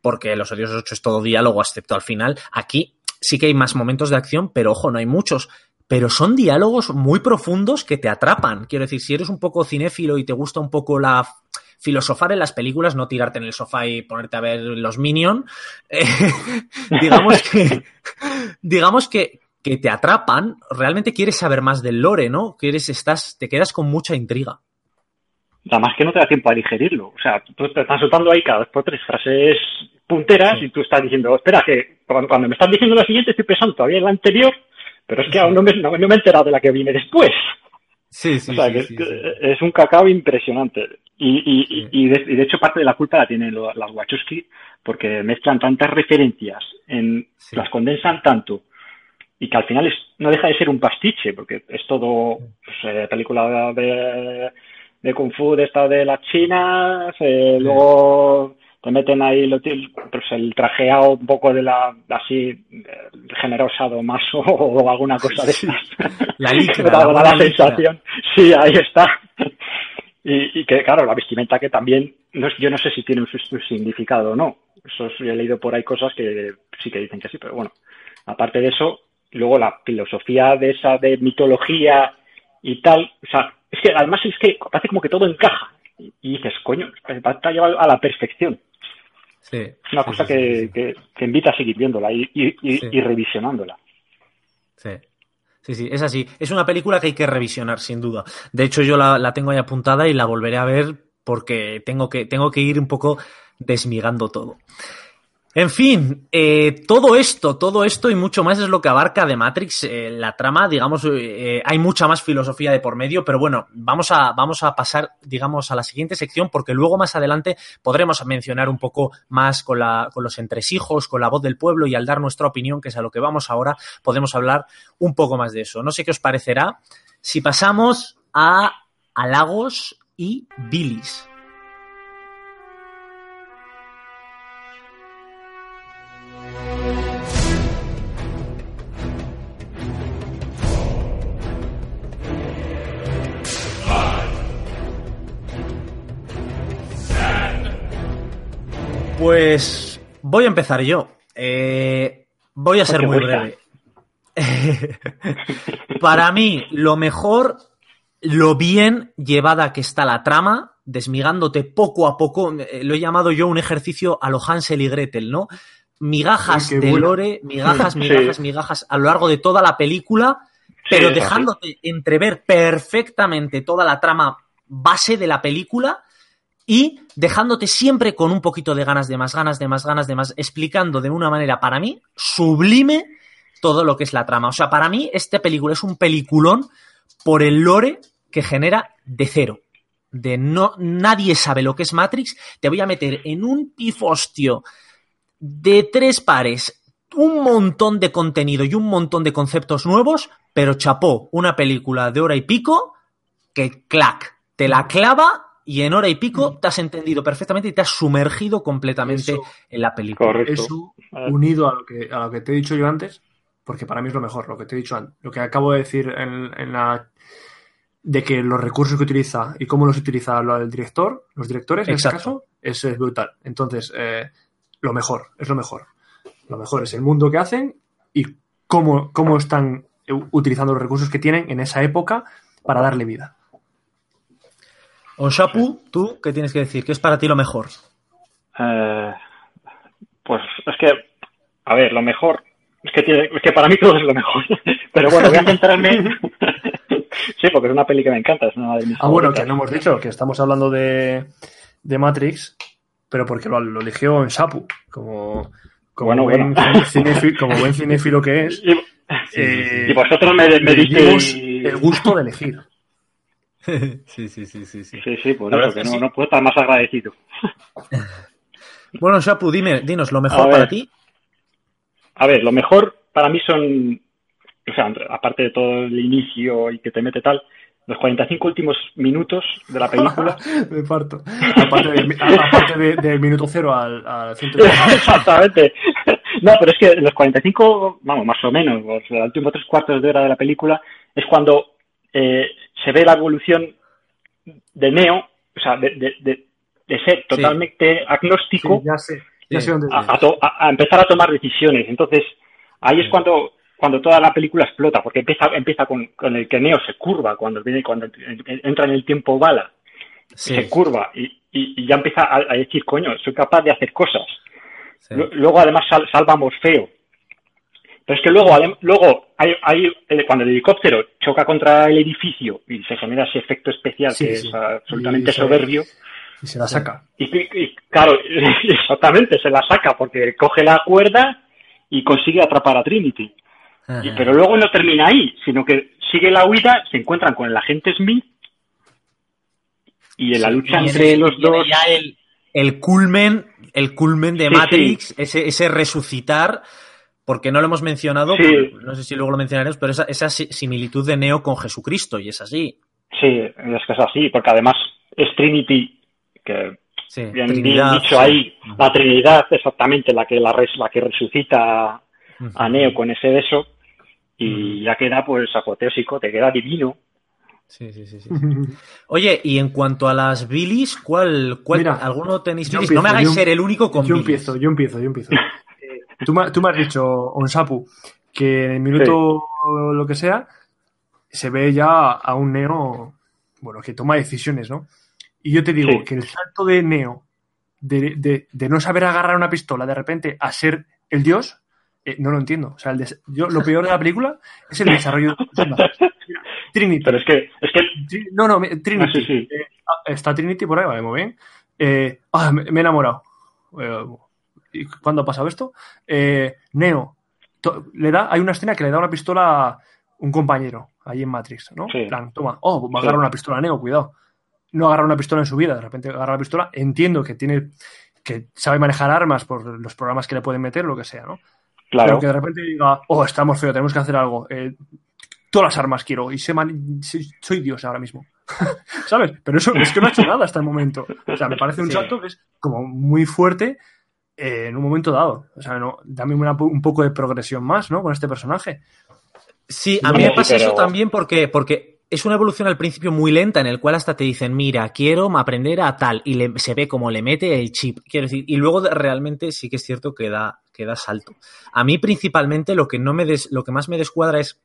porque Los Odiosos 8 es todo diálogo, excepto al final. Aquí sí que hay más momentos de acción, pero ojo, no hay muchos. Pero son diálogos muy profundos que te atrapan. Quiero decir, si eres un poco cinéfilo y te gusta un poco la filosofar en las películas, no tirarte en el sofá y ponerte a ver los Minion, eh, digamos que, digamos que, que te atrapan, realmente quieres saber más del lore, ¿no? Quieres, estás, te quedas con mucha intriga. Además que no te da tiempo a digerirlo. O sea, tú te estás soltando ahí cada dos por tres frases punteras Sí. y tú estás diciendo, espera, que cuando, cuando me estás diciendo la siguiente estoy pensando todavía en la anterior, pero es que aún no me, no, no me he enterado de la que viene después. Sí, o sea, que es, un cacao impresionante. Y, y, Sí. y, de, y de hecho parte de la culpa la tienen las Wachowski porque mezclan tantas referencias, en, Sí. las condensan tanto y que al final es, no deja de ser un pastiche porque es todo pues, eh, película de, de Kung Fu de esta de las chinas, eh, Sí. luego te meten ahí lo, pues, el trajeado un poco de la así eh, generosa maso o alguna cosa de esas. La licra, da la sensación. Sí, ahí está. Y, y que, claro, la vestimenta que también, no, es- yo no sé si tiene un significado o no. Eso sí, he leído por ahí cosas que sí que dicen que sí, pero bueno. Aparte de eso, luego la filosofía de esa de mitología y tal, o sea, es que además es que parece como que todo encaja. Y, y dices, coño, está llevado a la perfección. Sí, Es una sí, cosa sí, que, que- que invita a seguir viéndola y, y revisionándola. Sí. Sí, sí, es así. Es una película que hay que revisionar, sin duda. De hecho, yo la, la tengo ahí apuntada y la volveré a ver porque tengo que, tengo que ir un poco desmigando todo. En fin, eh, todo esto, todo esto y mucho más es lo que abarca de Matrix. eh, la trama, digamos, eh, hay mucha más filosofía de por medio, pero bueno, vamos a, vamos a pasar, digamos, a la siguiente sección porque luego más adelante podremos mencionar un poco más con, la, con los entresijos, con la voz del pueblo y al dar nuestra opinión, que es a lo que vamos ahora, podemos hablar un poco más de eso. No sé qué os parecerá si pasamos a halagos y bilis. Pues voy a empezar yo. Eh, voy a ser Porque muy breve. Para mí, lo mejor, lo bien llevada que está la trama, desmigándote poco a poco, eh, lo he llamado yo un ejercicio a lo Hansel y Gretel, ¿no? Migajas de buena. lore, migajas, Sí. migajas, migajas a lo largo de toda la película, pero Sí, dejándote entrever perfectamente toda la trama base de la película y dejándote siempre con un poquito de ganas de más, ganas de más, ganas de más, explicando de una manera para mí sublime todo lo que es la trama. O sea, para mí esta película es un peliculón por el lore que genera de cero. De no, nadie sabe lo que es Matrix, te voy a meter en un pifostio de tres pares un montón de contenido y un montón de conceptos nuevos, pero chapó, una película de hora y pico que clac, te la clava y en hora y pico te has entendido perfectamente y te has sumergido completamente Eso. en la película. Correcto. Eso unido a lo, que, a lo que te he dicho yo antes, porque para mí es lo mejor, lo que te he dicho antes, lo que acabo de decir en, en la de que los recursos que utiliza y cómo los utiliza lo- el director, los directores en este Exacto. caso, es, es brutal. Entonces, eh, lo mejor, es lo mejor. Lo mejor es el mundo que hacen y cómo, cómo están u- utilizando los recursos que tienen en esa época para darle vida. Onshapu, tú, ¿qué tienes que decir? ¿Qué es para ti lo mejor? Eh, pues es que a ver, lo mejor, es que, tiene, es que para mí todo es lo mejor. Pero bueno, voy a centrarme. sí, porque es una peli que me encanta, es una de mis Ah, bueno, que no hemos dicho que estamos hablando de, de Matrix, pero porque lo, lo eligió en Sapu, como, como, Bueno, buen bueno. cinéfilo, como buen cinéfilo que es. Y, eh, y vosotros me, me disteis... el gusto de elegir. sí, sí, sí, sí, sí. Sí, sí, por La eso, que no, sí. no puedo estar más agradecido. Bueno, Shapu, dime, dinos, lo A mejor ver. para ti. A ver, lo mejor para mí son, o sea, aparte de todo el inicio y que te mete tal, los 45 últimos minutos de la película. Me parto. Aparte, del- a- aparte de- del minuto cero al, al 180. Exactamente. No, pero es que los 45, vamos, más o menos, o sea, los últimos tres cuartos de hora de la película es cuando eh, se ve la evolución de Neo, o sea, de, de, de, de ser totalmente Sí, agnóstico ya sé, ya Sí. sé dónde a, vienes. a to- a- a empezar a tomar decisiones. Entonces, ahí es cuando cuando toda la película explota, porque empieza empieza con, con el que Neo se curva, cuando viene cuando entra en el tiempo bala, Sí, se curva y, y- y ya empieza a, a decir, coño, soy capaz de hacer cosas. Luego, además, sal- salva a Morfeo. Pero es que luego, luego hay, hay- eh, cuando el helicóptero choca contra el edificio y se genera ese efecto especial Sí, que sí. es absolutamente Y se- soberbio, Y se la saca. y, claro, exactamente, se la saca porque coge la cuerda y consigue atrapar a Trinity. Y- pero luego no termina ahí, sino que sigue la huida, se encuentran con el agente Smith y en la lucha entre los dos. ya el, el culmen, el culmen de Sí, Matrix, Ese, ese resucitar, porque no lo hemos mencionado, Sí. no sé si luego lo mencionaremos, pero esa, esa si- similitud de Neo con Jesucristo, y es así. Sí, es que es así, porque además es Trinity, que Sí, bien, Trinidad, dicho sí. ahí, la Trinidad exactamente la que la, res- la que resucita a Neo con ese beso y ya queda pues apoteósico, te queda divino. Sí, sí, sí, sí. Oye, y en cuanto a las bilis, ¿cuál, cuál Mira, alguno tenéis bilis? empiezo, no me hagáis yo- ser el único con yo bilis. empiezo, yo empiezo, yo empiezo. Tú, me, tú me has dicho, Onsapu, que en el minuto lo que sea, se ve ya a un Neo, bueno, que toma decisiones, ¿no? Y yo te digo Sí. que el salto de Neo, de, de- de no saber agarrar una pistola de repente a ser el dios, eh, no lo entiendo. O sea, el des- yo, lo peor de la película es el desarrollo de Trinity. Pero es que, es que No, no, Trinity. Ah, sí, sí. Eh, ah, está Trinity por ahí, vale, muy bien. Eh, ah, me, me he enamorado. Eh, ¿y ¿Cuándo ha pasado esto? Eh, Neo. le da, hay una escena que le da una pistola a un compañero ahí en Matrix, ¿no? Sí. Plan, toma, oh, va a Sí. una pistola a Neo, cuidado. No agarra una pistola en su vida, de repente agarra la pistola. Entiendo que tiene, que sabe manejar armas por los programas que le pueden meter, lo que sea, ¿no? claro, Pero que de repente diga, oh, estamos feo, tenemos que hacer algo. Eh, todas las armas quiero y man- soy, soy Dios ahora mismo. ¿Sabes? Pero eso es que no ha hecho nada hasta el momento. O sea, me parece un Sí. salto que es como muy fuerte eh, en un momento dado. O sea, no, dame una- un poco de progresión más, ¿no? Con este personaje. Sí, a mí me pasa eso también porque, porque es una evolución al principio muy lenta en el cual hasta te dicen, mira, quiero aprender a tal, y le- se ve como le mete el chip, quiero decir, y luego realmente sí que es cierto que da, que da salto. A mí principalmente lo que, no me des- lo que más me descuadra es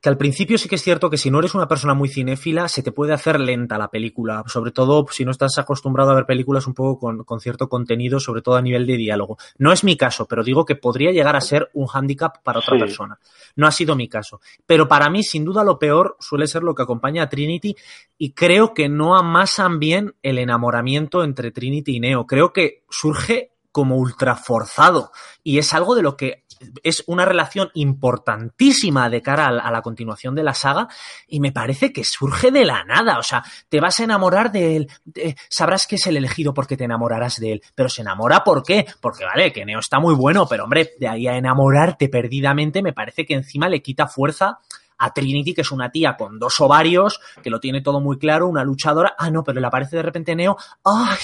que al principio sí que es cierto que si no eres una persona muy cinéfila, se te puede hacer lenta la película, sobre todo si no estás acostumbrado a ver películas un poco con, con cierto contenido, sobre todo a nivel de diálogo. No es mi caso, pero digo que podría llegar a ser un hándicap para otra Sí. persona. No ha sido mi caso. Pero para mí, sin duda, lo peor suele ser lo que acompaña a Trinity y creo que no amasan bien el enamoramiento entre Trinity y Neo. Creo que surge como ultra forzado y es algo de lo que es una relación importantísima de cara a la, continuación de la saga y me parece que surge de la nada. O sea, te vas a enamorar de él, de- sabrás que es el elegido porque te enamorarás de él, pero se enamora ¿por qué? Porque vale, que Neo está muy bueno, pero hombre, de ahí a enamorarte perdidamente me parece que encima le quita fuerza a Trinity, que es una tía con dos ovarios, que lo tiene todo muy claro, una luchadora. Ah, no, pero le aparece de repente Neo. ¡Ay!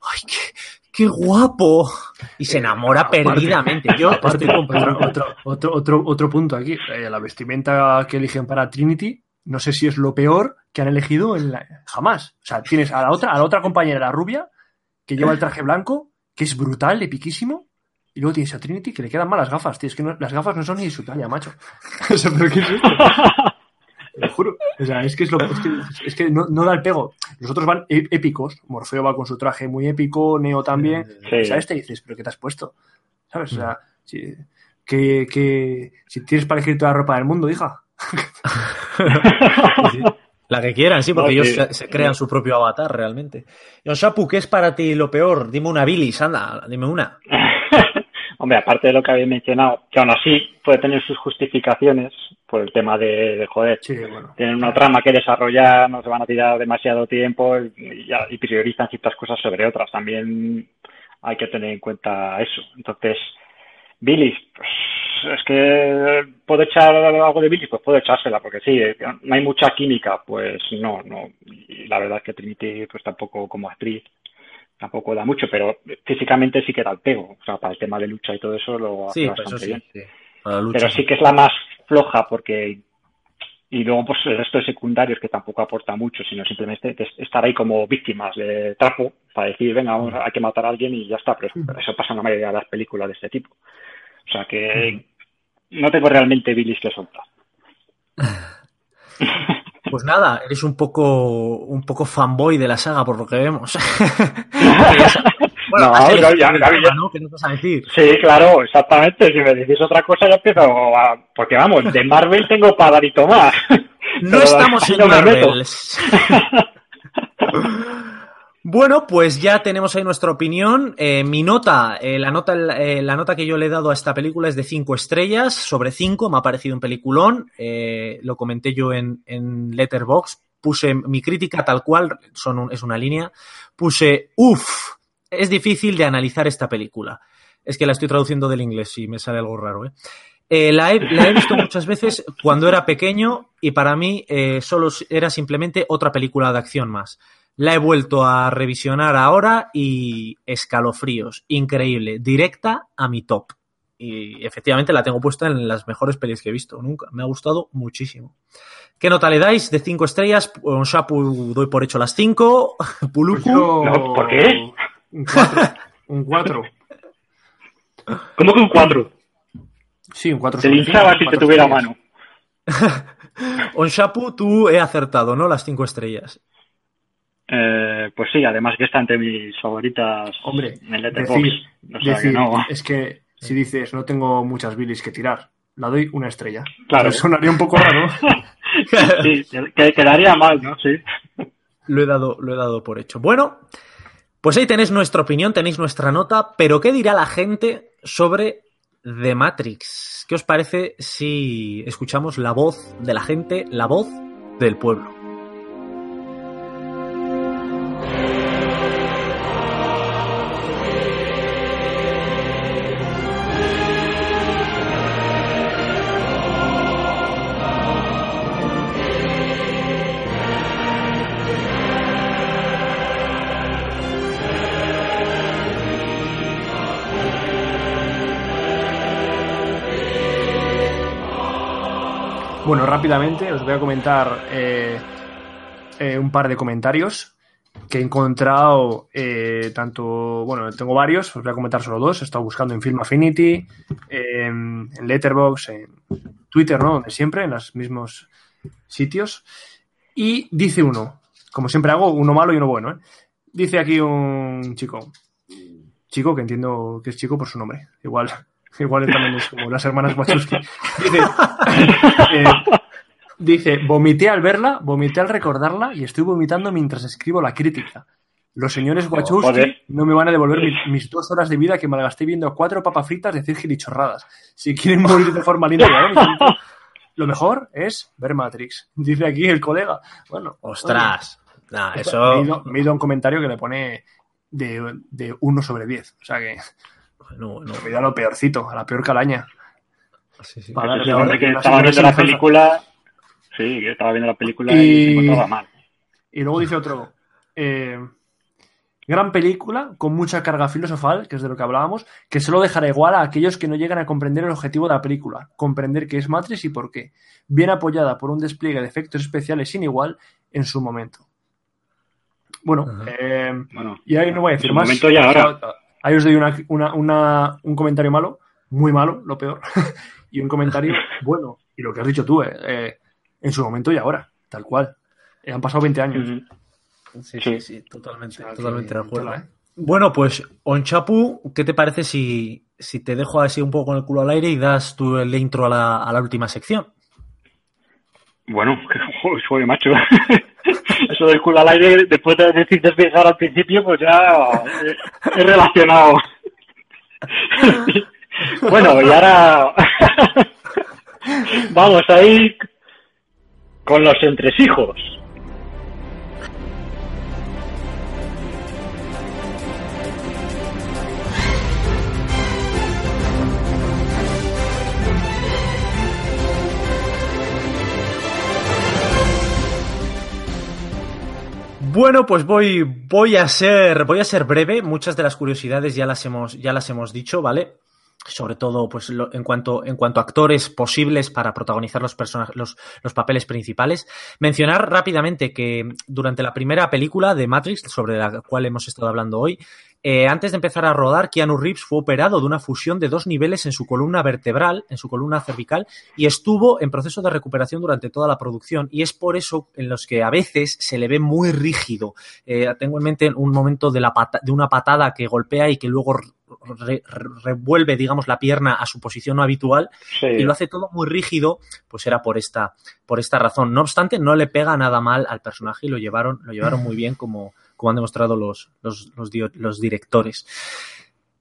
¡Ay, qué, qué guapo! Y se enamora Aparte- perdidamente. Yo Aparte, otro, otro, otro, otro, otro punto aquí. Eh, la vestimenta que eligen para Trinity, no sé si es lo peor que han elegido en la- jamás. O sea, tienes a la otra, a la otra compañera, la rubia, que lleva el traje blanco, que es brutal, epiquísimo. Y luego tienes a Trinity que le quedan mal las gafas, tío. Es que no- las gafas no son ni de su talla, macho. O sea, ¿pero qué es esto? Te lo juro. O sea, es que, es lo, es que, es que no, no da el pego. Los otros van épicos. Morfeo va con su traje muy épico, Neo también. Sí. ¿Sabes? Te dices, ¿pero qué te has puesto? ¿Sabes? O sea, Sí. Que, que si tienes para elegir toda la ropa del mundo, hija. La que quieran, sí, porque No, ellos que- se, se crean su propio avatar realmente. John Shapu, ¿qué es para ti lo peor? Dime una bilis, anda, dime una. Hombre, aparte de lo que habéis mencionado, que aún así puede tener sus justificaciones por el tema de, de joder, Sí, bueno. tienen una trama que desarrollar, no se van a tirar demasiado tiempo y, priorizan ciertas cosas sobre otras. También hay que tener en cuenta eso. Entonces, Billy, pues, es que puedo echar algo de Billy, pues puedo echársela, porque sí, eh, no hay mucha química, pues no, no. Y la verdad es que Trinity, pues tampoco como actriz, tampoco da mucho, pero físicamente sí que da el pego. O sea, para el tema de lucha y todo eso lo hace Sí, pues bastante eso sí. bien sí. Para la lucha. pero sí que es la más floja porque y luego pues el resto de secundarios que tampoco aporta mucho sino simplemente es- estar ahí como víctimas de trapo para decir venga vamos hay que matar a alguien y ya está pero pero eso pasa en la mayoría de las películas de este tipo. O sea que no tengo realmente bilis que soltar. Pues nada, eres un poco un poco fanboy de la saga por lo que vemos. Bueno, No, no, ya- ya- tema, ya- ¿no? ¿Qué nos vas a decir? sí claro exactamente si me decís otra cosa ya empiezo a... porque vamos de Marvel tengo para dar y tomar No estamos en. Marvel. Bueno, pues ya tenemos ahí nuestra opinión. Eh, mi nota, eh, la nota, eh, la nota que yo le he dado a esta película es de 5 estrellas sobre 5. Me ha parecido un peliculón. Lo comenté yo en, en Letterboxd. Puse mi crítica tal cual, son un- es una línea. Puse, uff, es difícil de analizar esta película. Es que la estoy traduciendo del inglés y me sale algo raro, ¿eh? Eh, la, he, la he visto muchas veces cuando era pequeño y para mí eh, solo era simplemente otra película de acción más. La he vuelto a revisionar ahora y escalofríos. Increíble. Directa a mi top. Y efectivamente la tengo puesta en las mejores pelis que he visto nunca. Me ha gustado muchísimo. ¿Qué nota le dais? De 5 estrellas. Un Shapu doy por hecho las 5. Puluku. Pues yo- No, ¿por qué? Un 4. Un 4. ¿cómo que un 4? Sí, un 4. te linchaba si te tuviera mano Onshapu, tú he acertado, ¿no? Las 5 estrellas. Eh, pues sí, además que está entre mis favoritas Hombre, en el Letterboxd. decir, o sea decir, que no. es que si dices no tengo muchas bilis que tirar, la doy una estrella. Claro. Pero sonaría un poco raro. Sí, que quedaría mal, ¿no? Sí. Lo he dado, lo he dado por hecho. Bueno, pues ahí tenéis nuestra opinión, tenéis nuestra nota, pero ¿qué dirá la gente sobre The Matrix? ¿Qué os parece si escuchamos la voz de la gente, la voz del pueblo? Bueno, rápidamente os voy a comentar eh, eh, un par de comentarios que he encontrado eh, tanto, bueno, tengo varios, os voy a comentar solo dos, he estado buscando en Film Affinity, en, Letterboxd, en Twitter, ¿no? Donde siempre, en los mismos sitios. Y dice uno, como siempre hago, uno malo y uno bueno, ¿eh? Dice aquí un chico, chico que entiendo que es chico por su nombre, igual, igual también es como las hermanas Wachowski. Dice, eh, dice, vomité al verla, vomité al recordarla y estoy vomitando mientras escribo la crítica. Los señores Wachowski no me van a devolver mis, mis dos horas de vida que malgasté viendo cuatro papas fritas decir gilichorradas. Si quieren morir de forma linda, y bonita, lo mejor es ver Matrix. Dice aquí el colega. Bueno, ¡Ostras! Nah, oye, eso... me, he ido, me he ido a un comentario que le pone de, de 1 sobre 10. O sea que No, no. a lo peorcito, a la peor calaña. Sí, sí. Para que estaba viendo la película. Sí, que estaba viendo la película y, Y- se encontraba mal. Y luego dice otro, eh, gran película con mucha carga filosofal, que es de lo que hablábamos, que solo dejará igual a aquellos que no llegan a comprender el objetivo de la película, comprender qué es Matrix y por qué, bien apoyada por un despliegue de efectos especiales sin igual en su momento. Bueno, eh, Bueno, y ahí no voy a decir más. momento y ahora. Ahí os doy una, una- una- un comentario malo, muy malo, lo peor, y un comentario bueno. Y lo que has dicho tú, eh, eh, en su momento y ahora, tal cual. Eh, han pasado 20 años. Sí, Sí. sí, sí, totalmente, O sea, que totalmente de acuerdo. ¿eh? Bueno, pues, Onchapu, ¿qué te parece si, si te dejo así un poco con el culo al aire y das tú el intro a la, a la última sección? Bueno, que macho. Eso del culo al aire, después de decir despejar al principio, pues ya he relacionado. bueno, y ahora vamos a ir con los entresijos. Bueno, pues voy, voy a ser, voy a ser breve. Muchas de las curiosidades ya las hemos, ya las hemos dicho, ¿vale? Sobre todo, pues, en cuanto, en cuanto a actores posibles para protagonizar los los, los papeles principales. Mencionar rápidamente que durante la primera película de Matrix, sobre la cual hemos estado hablando hoy, eh, antes de empezar a rodar, Keanu Reeves fue operado de una fusión de dos niveles en su columna vertebral, en su columna cervical, y estuvo en proceso de recuperación durante toda la producción. Y es por eso en los que a veces se le ve muy rígido. Eh, tengo en mente un momento de, la pata de una patada que golpea y que luego re revuelve, digamos, la pierna a su posición no habitual sí. y lo hace todo muy rígido, pues era por esta, por esta razón. No obstante, no le pega nada mal al personaje y lo llevaron, lo llevaron muy bien como, como han demostrado los, directores.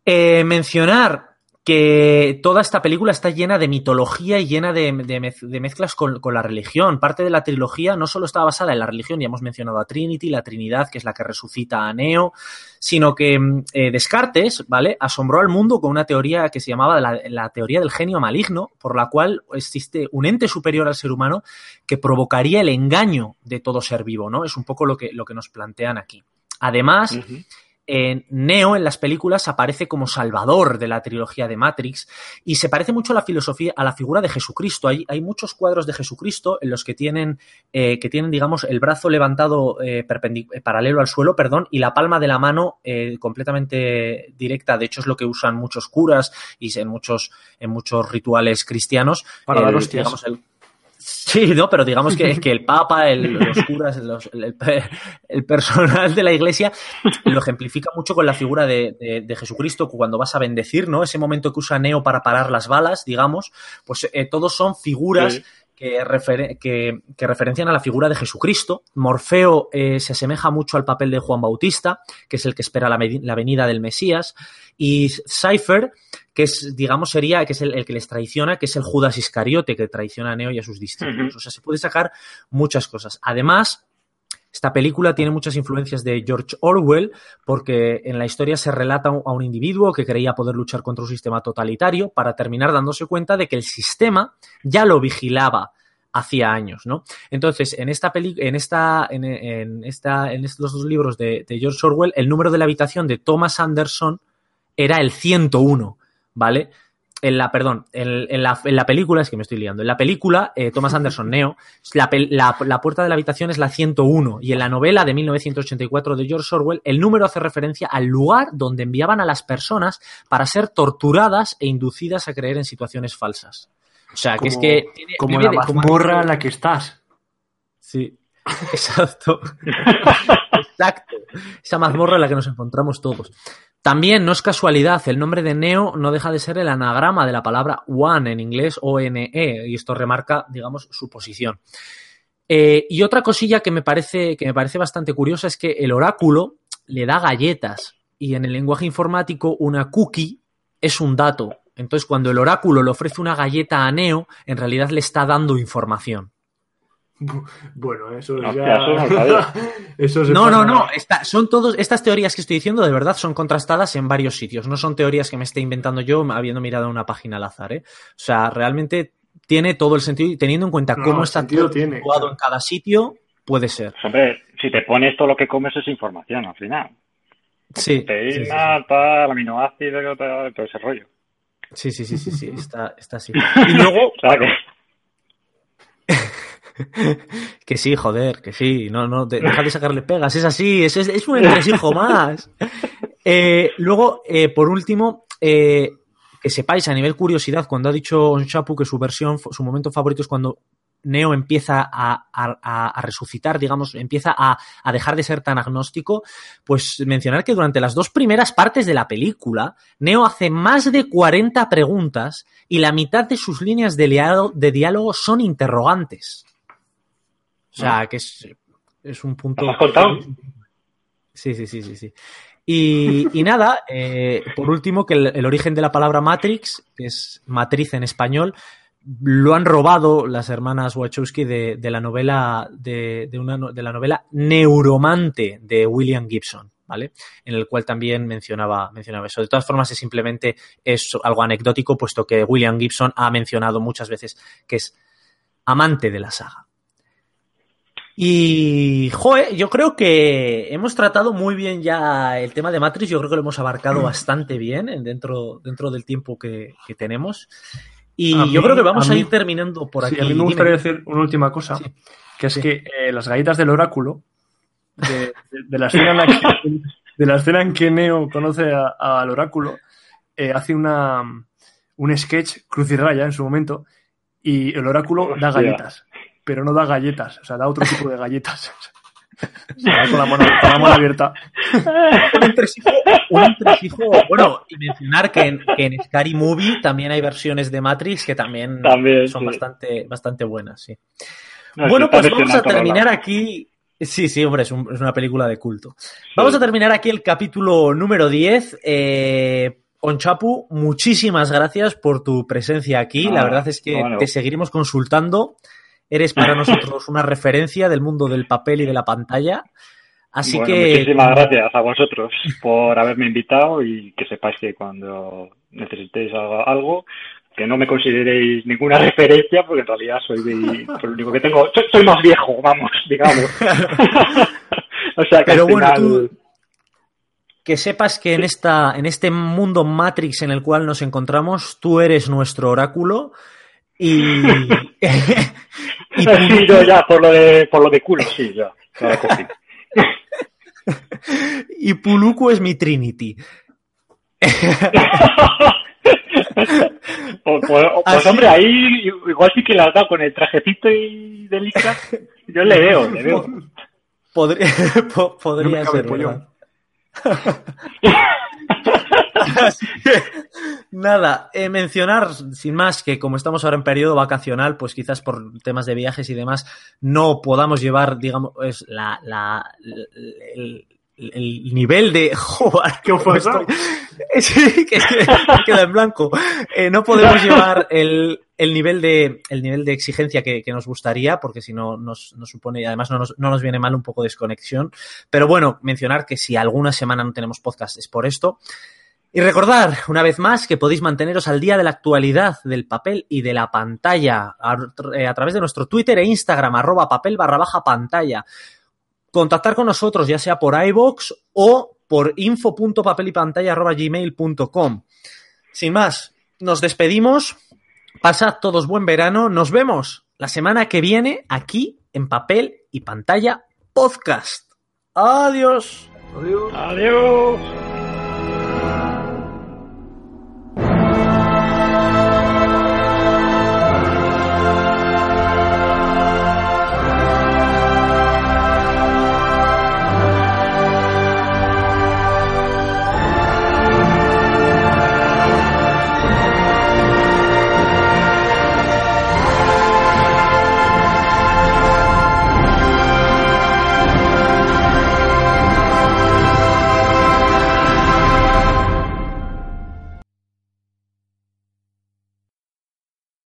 Eh, mencionar que toda esta película está llena de mitología y llena de, mezclas con, la religión. Parte de la trilogía no solo está basada en la religión, ya hemos mencionado a Trinity, la Trinidad, que es la que resucita a Neo, sino que eh, Descartes, ¿vale? Asombró al mundo con una teoría que se llamaba la, teoría del genio maligno, por la cual existe un ente superior al ser humano que provocaría el engaño de todo ser vivo, ¿no? Es un poco lo que nos plantean aquí. Además, uh -huh eh, Neo en las películas aparece como salvador de la trilogía de Matrix y se parece mucho a la filosofía, a la figura de Jesucristo. Hay, hay muchos cuadros de Jesucristo en los que tienen, eh, que tienen, digamos, el brazo levantado eh, paralelo al suelo, perdón, y la palma de la mano eh, completamente directa. De hecho, es lo que usan muchos curas y en muchos, en muchos rituales cristianos. Para el. Digamos, el, Sí, no, pero digamos que, que el Papa, el, los curas, los, el, el, personal de la Iglesia lo ejemplifica mucho con la figura de, de, de, Jesucristo cuando vas a bendecir, ¿no? Ese momento que usa Neo para parar las balas, digamos, pues eh, todos son figuras. Sí. Que, refer que, que, referencian a la figura de Jesucristo. Morfeo eh, se asemeja mucho al papel de Juan Bautista, que es el que espera la, la venida del Mesías. Y Cypher, que es, digamos, sería, que es el, el, que les traiciona, que es el Judas Iscariote, que traiciona a Neo y a sus discípulos. O sea, se puede sacar muchas cosas. Además, esta película tiene muchas influencias de George Orwell porque en la historia se relata a un individuo que creía poder luchar contra un sistema totalitario para terminar dándose cuenta de que el sistema ya lo vigilaba hacía años, ¿no? Entonces, en esta película, en esta, en, en, esta, en estos dos libros de, de George Orwell, el número de la habitación de Thomas Anderson era el 101, ¿vale? en la, perdón, en, en, la, en, la, película, es que me estoy liando, en la película, eh, Thomas Anderson, Neo, la, la, la, puerta de la habitación es la 101 y en la novela de 1984 de George Orwell, el número hace referencia al lugar donde enviaban a las personas para ser torturadas e inducidas a creer en situaciones falsas. O sea, como, que es que... Tiene, como la mazmorra en la que estás. Sí, exacto. exacto. Esa mazmorra en la que nos encontramos todos. También no es casualidad, el nombre de Neo no deja de ser el anagrama de la palabra One en inglés, O-N-E, y esto remarca, digamos, su posición. Eh, y otra cosilla que me, parece, que me parece bastante curiosa es que el oráculo le da galletas y en el lenguaje informático una cookie es un dato. Entonces, cuando el oráculo le ofrece una galleta a Neo, en realidad le está dando información. Bueno, eso no, ya... eso no, no, no, Esta, son todos, estas teorías que estoy diciendo de verdad son contrastadas en varios sitios. No son teorías que me esté inventando yo habiendo mirado una página al azar. ¿eh? O sea, realmente tiene todo el sentido y teniendo en cuenta no, cómo está todo tiene, situado en cada sitio, puede ser. Hombre, si te pones todo lo que comes es información al final. Sí. Proteína, sí, sí. tal, aminoácidos, todo ese rollo. Sí, sí, sí, sí, sí, está, está así. Y luego... que... sí, joder, que sí, no, no, de, deja de sacarle pegas, es así, es, es, es un entresijo más. Eh, luego, eh, por último, eh, que sepáis a nivel curiosidad, cuando ha dicho Onshapu que su versión, su momento favorito es cuando Neo empieza a, a, a resucitar, digamos, empieza a, a, dejar de ser tan agnóstico, pues mencionar que durante las dos primeras partes de la película, Neo hace más de 40 preguntas y la mitad de sus líneas de diálogo son interrogantes. O sea, que es, es un punto... ¿Has contado? Sí, sí, sí, sí, sí. Y, y nada, eh, por último, que el, el, origen de la palabra Matrix, que es matriz en español, lo han robado las hermanas Wachowski de, de la novela de, de, una, de la novela Neuromante de William Gibson. ¿Vale? En el cual también mencionaba, mencionaba eso. De todas formas, es simplemente es algo anecdótico, puesto que William Gibson ha mencionado muchas veces que es amante de la saga. Y, joe, yo creo que hemos tratado muy bien ya el tema de Matrix, yo creo que lo hemos abarcado bastante bien dentro, dentro del tiempo que, que tenemos. Y A yo mí- creo que vamos a a, mí- ir terminando por Sí, aquí. a mí me Dime. gustaría decir una última cosa, Sí. que es Sí. que eh, las galletas del oráculo, de, de- de la escena en la que, de la escena en que Neo conoce al oráculo, eh, hace una, un sketch cruz y raya en su momento, y el oráculo da galletas, pero no da galletas, o sea, da otro tipo de galletas. Se va con la mano, con la mano abierta. un entresijo, un entresijo- bueno, y mencionar que en, que en Scary Movie también hay versiones de Matrix que también, También, son sí. bastante, bastante buenas, sí. No, bueno, pues vamos a terminar aquí. Sí, sí, hombre, es, un- es una película de culto. Vamos a terminar aquí el capítulo número 10. Eh, Onchapu, muchísimas gracias por tu presencia aquí. La Ah, verdad es que bueno. te seguiremos consultando. Eres para nosotros una referencia del mundo del papel y de la pantalla. Así Bueno, que. Muchísimas gracias a vosotros por haberme invitado y que sepáis que cuando necesitéis algo, que no me consideréis ninguna referencia, porque en realidad soy de, por lo único que tengo, soy, soy más viejo, vamos, digamos. o sea que Pero al bueno, tú- que sepas que en esta en este mundo Matrix en el cual nos encontramos tú eres nuestro oráculo y y sí, yo ya, por lo de, por lo de culo, sí, ya, y Puluku es mi Trinity Pues, pues, pues, Así- hombre, ahí igual sí que la has dado con el trajecito y de licra. Yo le veo, le veo. podría po- podría No ser el pollón. ¿verdad? Así que, nada, eh, mencionar sin más que como estamos ahora en periodo vacacional, pues quizás por temas de viajes y demás, no podamos llevar, digamos, es la, la, el, el nivel de. Joder, ¿Qué pasa? estoy- Sí, que, que me queda en blanco. Eh, no podemos llevar el, el nivel de el nivel de exigencia que, que nos gustaría, porque si no nos, nos supone, y además no nos, no nos viene mal un poco de desconexión. Pero bueno, mencionar que si alguna semana no tenemos podcast es por esto. Y recordar, una vez más, que podéis manteneros al día de la actualidad del papel y de la pantalla a, eh, través de nuestro Twitter e Instagram, arroba papel barra baja pantalla. Contactar con nosotros, ya sea por iVoox o por info.papelypantalla.gmail.com. Sin más, nos despedimos. Pasad todos buen verano. Nos vemos la semana que viene aquí en Papel y Pantalla Podcast. Adiós. Adiós. Adiós.